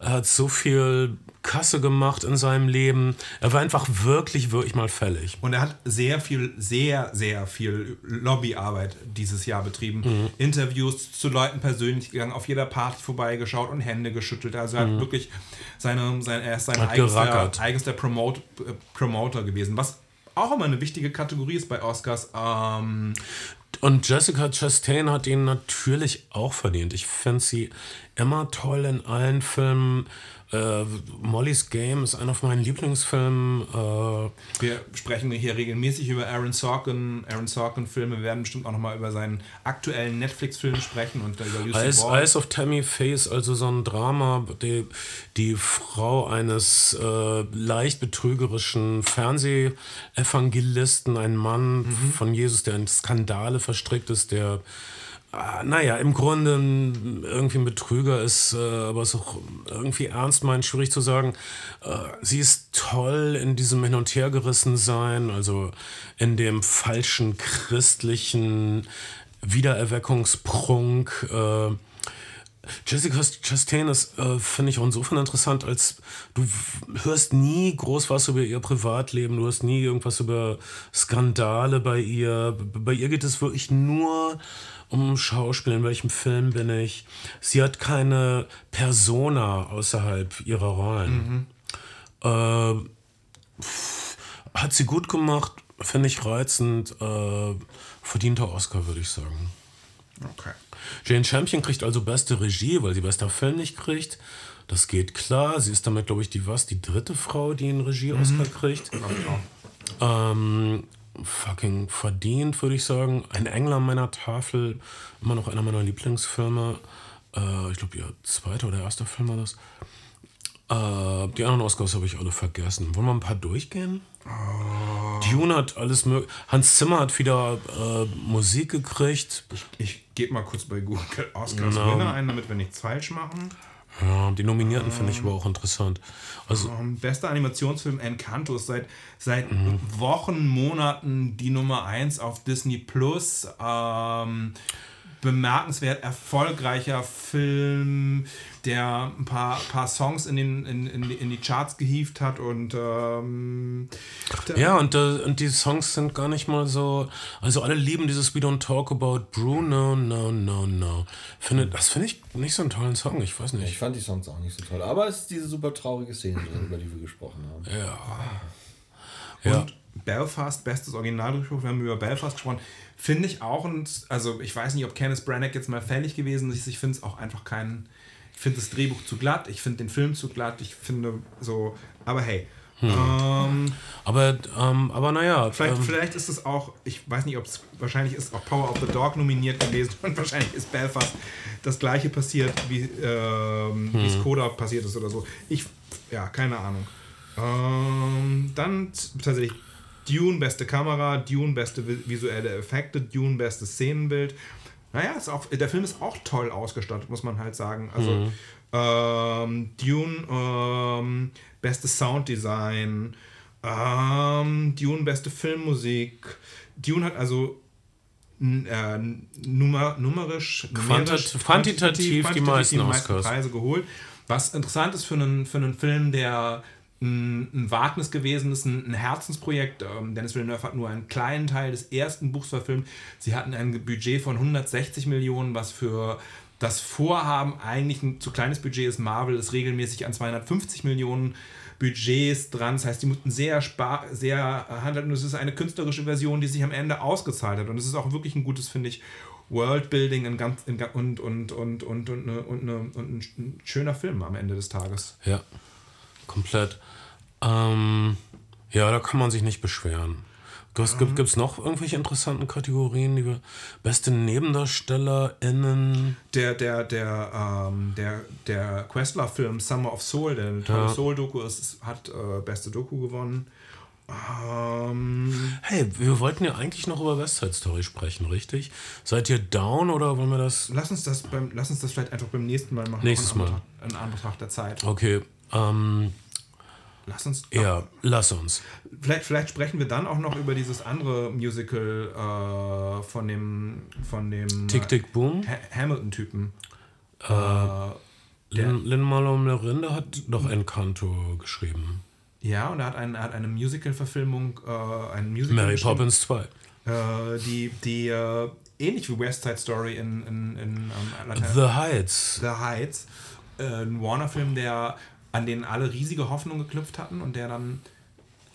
Er hat so viel Kasse gemacht in seinem Leben. Er war einfach wirklich, wirklich mal fällig. Und er hat sehr viel, sehr, sehr viel Lobbyarbeit dieses Jahr betrieben. Mhm. Interviews zu Leuten persönlich gegangen, auf jeder Party vorbeigeschaut und Hände geschüttelt. Also er hat wirklich seine, sein, er ist sein Mhm. Hat eigenster, gerackert. eigenster Promote, äh, Promoter gewesen. Was auch immer eine wichtige Kategorie ist bei Oscars. Ähm, Und Jessica Chastain hat ihn natürlich auch verdient. Ich finde sie immer toll in allen Filmen. Äh, Molly's Game ist einer von meinen Lieblingsfilmen. Äh, wir sprechen hier regelmäßig über Aaron Sorkin, Aaron Sorkin-Filme. Wir werden bestimmt auch nochmal über seinen aktuellen Netflix-Film sprechen und über Lucy Eyes, Ball. Eyes of Tammy Face, also so ein Drama, die, die Frau eines äh, leicht betrügerischen Fernsehevangelisten, ein Mann von Jesus, der in Skandale verstrickt ist, der, äh, naja, im Grunde irgendwie ein Betrüger ist, äh, aber es auch irgendwie ernst meint, schwierig zu sagen. Äh, sie ist toll in diesem Hin- und Hergerissen sein, also in dem falschen christlichen Wiedererweckungsprunk. Äh, Jessica Chastain ist, äh, finde ich, auch insofern interessant, als du hörst nie groß was über ihr Privatleben, du hörst nie irgendwas über Skandale bei ihr. Bei ihr geht es wirklich nur um Schauspiel, in welchem Film bin ich. Sie hat keine Persona außerhalb ihrer Rollen. Äh, hat sie gut gemacht, finde ich reizend. Äh, verdienter Oscar, würde ich sagen. Okay. Jane Champion kriegt also beste Regie, weil sie bester Film nicht kriegt. Das geht klar. Sie ist damit, glaube ich, die was? Die dritte Frau, die einen Regie-Oscar kriegt. Ähm, fucking verdient, würde ich sagen. Ein Engler meiner Tafel, immer noch einer meiner Lieblingsfilme. Äh, ich glaube, ihr zweiter oder erster Film war das. Äh, die anderen Oscars habe ich alle vergessen. Wollen wir ein paar durchgehen? Dune hat alles mögliche. Hans Zimmer hat wieder äh, Musik gekriegt. Ich gebe mal kurz bei Google Oscars Winner ein, damit wir nichts falsch machen. Ja, die Nominierten finde ich aber auch interessant. Also, Ähm, bester Animationsfilm Encanto ist seit, seit Wochen, Monaten die Nummer 1 auf Disney Plus. Ähm, bemerkenswert erfolgreicher Film, der ein paar, paar Songs in, den, in, in, in die Charts gehievt hat und ähm, ja, und, äh, und die Songs sind gar nicht mal so. Also, alle lieben dieses We Don't Talk About Bruno, no, no, no. Finde, das finde ich nicht so einen tollen Song, ich weiß Ich nicht. fand die Songs auch nicht so toll. Aber es ist diese super traurige Szene drin, über die wir gesprochen haben. Ja. Und Belfast, bestes Originaldrehbuch, wir haben über Belfast gesprochen, finde ich auch, und also ich weiß nicht, ob Kenneth Branagh jetzt mal fällig gewesen ist, ich finde es auch einfach kein, ich finde das Drehbuch zu glatt, ich finde den Film zu glatt, ich finde so, aber hey, ähm, Aber, ähm, aber naja. vielleicht, ähm, vielleicht ist es auch, ich weiß nicht, ob es, wahrscheinlich ist auch Power of the Dog nominiert gewesen und wahrscheinlich ist Belfast das gleiche passiert, wie ähm, wie Skoda passiert ist oder so. Ich, ja, keine Ahnung. Ähm, dann tatsächlich Dune, beste Kamera, Dune, beste vi- visuelle Effekte, Dune, bestes Szenenbild. Naja, ist auch, der Film ist auch toll ausgestattet, muss man halt sagen. Also ähm, Dune, ähm, bestes Sounddesign, ähm, Dune, beste Filmmusik. Dune hat also äh, nummer, numerisch, numerisch quantitativ die meisten Oscars. Preise geholt. Was interessant ist für einen, für einen Film, der ein, Wagnis gewesen ist, ein, Herzensprojekt. Ähm, Dennis Villeneuve hat nur einen kleinen Teil des ersten Buchs verfilmt. Sie hatten ein Budget von 160 Millionen, was für das Vorhaben eigentlich ein zu kleines Budget ist. Marvel ist regelmäßig an 250 Millionen Budgets dran. Das heißt, die mussten sehr sehr handeln. Und es ist eine künstlerische Version, die sich am Ende ausgezahlt hat. Und es ist auch wirklich ein gutes, finde ich, Worldbuilding in ganz, in, und, und, und, und, und, eine- und, eine- und ein, ein schöner Film am Ende des Tages. Ja, komplett. Ähm, ja, da kann man sich nicht beschweren. Hast, gibt es noch irgendwelche interessanten Kategorien, die wir. Beste NebendarstellerInnen. Der, der, der, ähm, der, der Questlove-Film Summer of Soul, der tolle Ja. Soul-Doku ist, hat äh, beste Doku gewonnen. Ähm, Hey, wir wollten ja eigentlich noch über West Side Story sprechen, richtig? Seid ihr down oder wollen wir das. lass, uns das beim, lass uns das vielleicht einfach beim nächsten Mal machen. Nächstes Mal. In Anbetracht der Zeit. Okay, ähm, Lass uns. ja, lass uns. Vielleicht, vielleicht sprechen wir dann auch noch über dieses andere Musical äh, von dem von dem Tick, Tick, Boom. Ha Hamilton-Typen. Lin, Lin Manuel Miranda hat doch Encanto geschrieben. Ja, und er hat, ein, er hat eine Musical-Verfilmung, äh, ein Musical Mary Poppins 2. äh, die, die äh, ähnlich wie West Side Story in, in, in ähm, Latein- The Heights. The Heights. Äh, ein Warner-Film, der an den alle riesige Hoffnung geknüpft hatten und der dann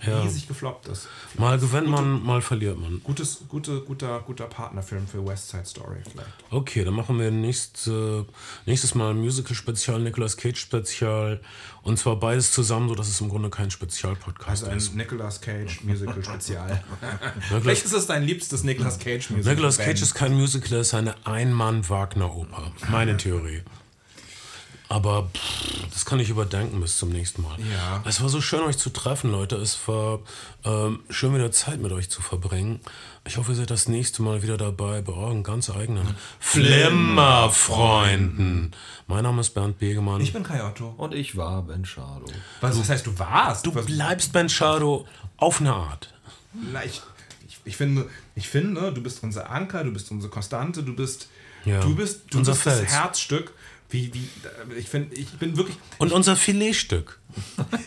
Ja. riesig gefloppt ist. Mal gewinnt man, mal verliert man. Gutes, gute, guter, guter Partnerfilm für West Side Story vielleicht. Okay, dann machen wir nächst, äh, nächstes Mal ein Musical-Spezial, Nicolas Cage-Spezial. Und zwar beides zusammen, sodass es im Grunde kein Spezialpodcast Also ein ist. Nicolas Cage Musical Spezial. Nicolas, Vielleicht ist es dein liebstes Nicolas Cage Musical. Nicolas Cage ist kein Musical, er ist eine Ein-Mann-Wagner-Oper. Meine Theorie. Aber pff, das kann ich überdenken bis zum nächsten Mal. Ja. Es war so schön, euch zu treffen, Leute. Es war ähm, schön, wieder Zeit mit euch zu verbringen. Ich hoffe, ihr seid das nächste Mal wieder dabei bei euren ganz eigenen Flimmerfreunden. Mein Name ist Bernd Begemann. Ich bin Kai Otto. Und ich war Ben Schado. Was, was heißt, du warst? du Was- bleibst Ben Shadow auf eine Art. Na, ich, ich, ich, finde, ich finde, du bist unser Anker, du bist unsere Konstante, du bist, Ja. du bist, du Unser bist das. Herzstück. Wie, wie, ich finde, ich bin wirklich, Und unser Filetstück.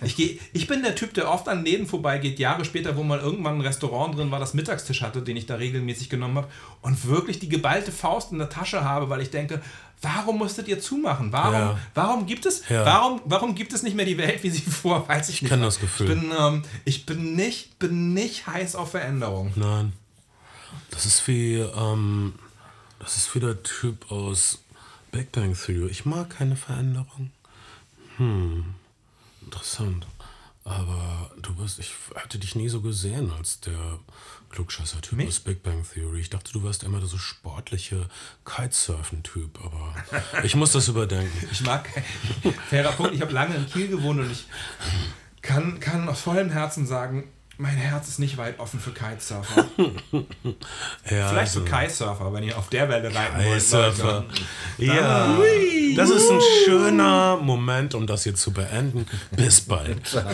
ich, geh, ich bin der Typ, der oft an Läden vorbeigeht, Jahre später, wo mal irgendwann ein Restaurant drin war, das Mittagstisch hatte, den ich da regelmäßig genommen habe und wirklich die geballte Faust in der Tasche habe, weil ich denke, warum musstet ihr zumachen? Warum, Ja. warum gibt es, Ja. warum, warum gibt es nicht mehr die Welt, wie sie vor, weiß ich nicht. kenn das Gefühl. Ich bin, ähm, ich bin nicht, bin nicht heiß auf Veränderung. Nein. Das ist wie, ähm, das ist wie der Typ aus Big Bang Theory. Ich mag keine Veränderung. Hm. Interessant. Aber du bist, ich hatte dich nie so gesehen als der Klugscheißer-Typ aus Big Bang Theory. Ich dachte, du wärst immer der so sportliche Kitesurfen-Typ, aber ich muss das überdenken. Ich mag, fairer Punkt, ich habe lange in Kiel gewohnt und ich kann, kann aus vollem Herzen sagen, mein Herz ist nicht weit offen für Kitesurfer. Ja, Vielleicht also, so Kitesurfer, wenn ihr auf der Welle reiten wollt. Kitesurfer. Ja, das ist ein schöner Moment, um das hier zu beenden. Bis bald. Ciao.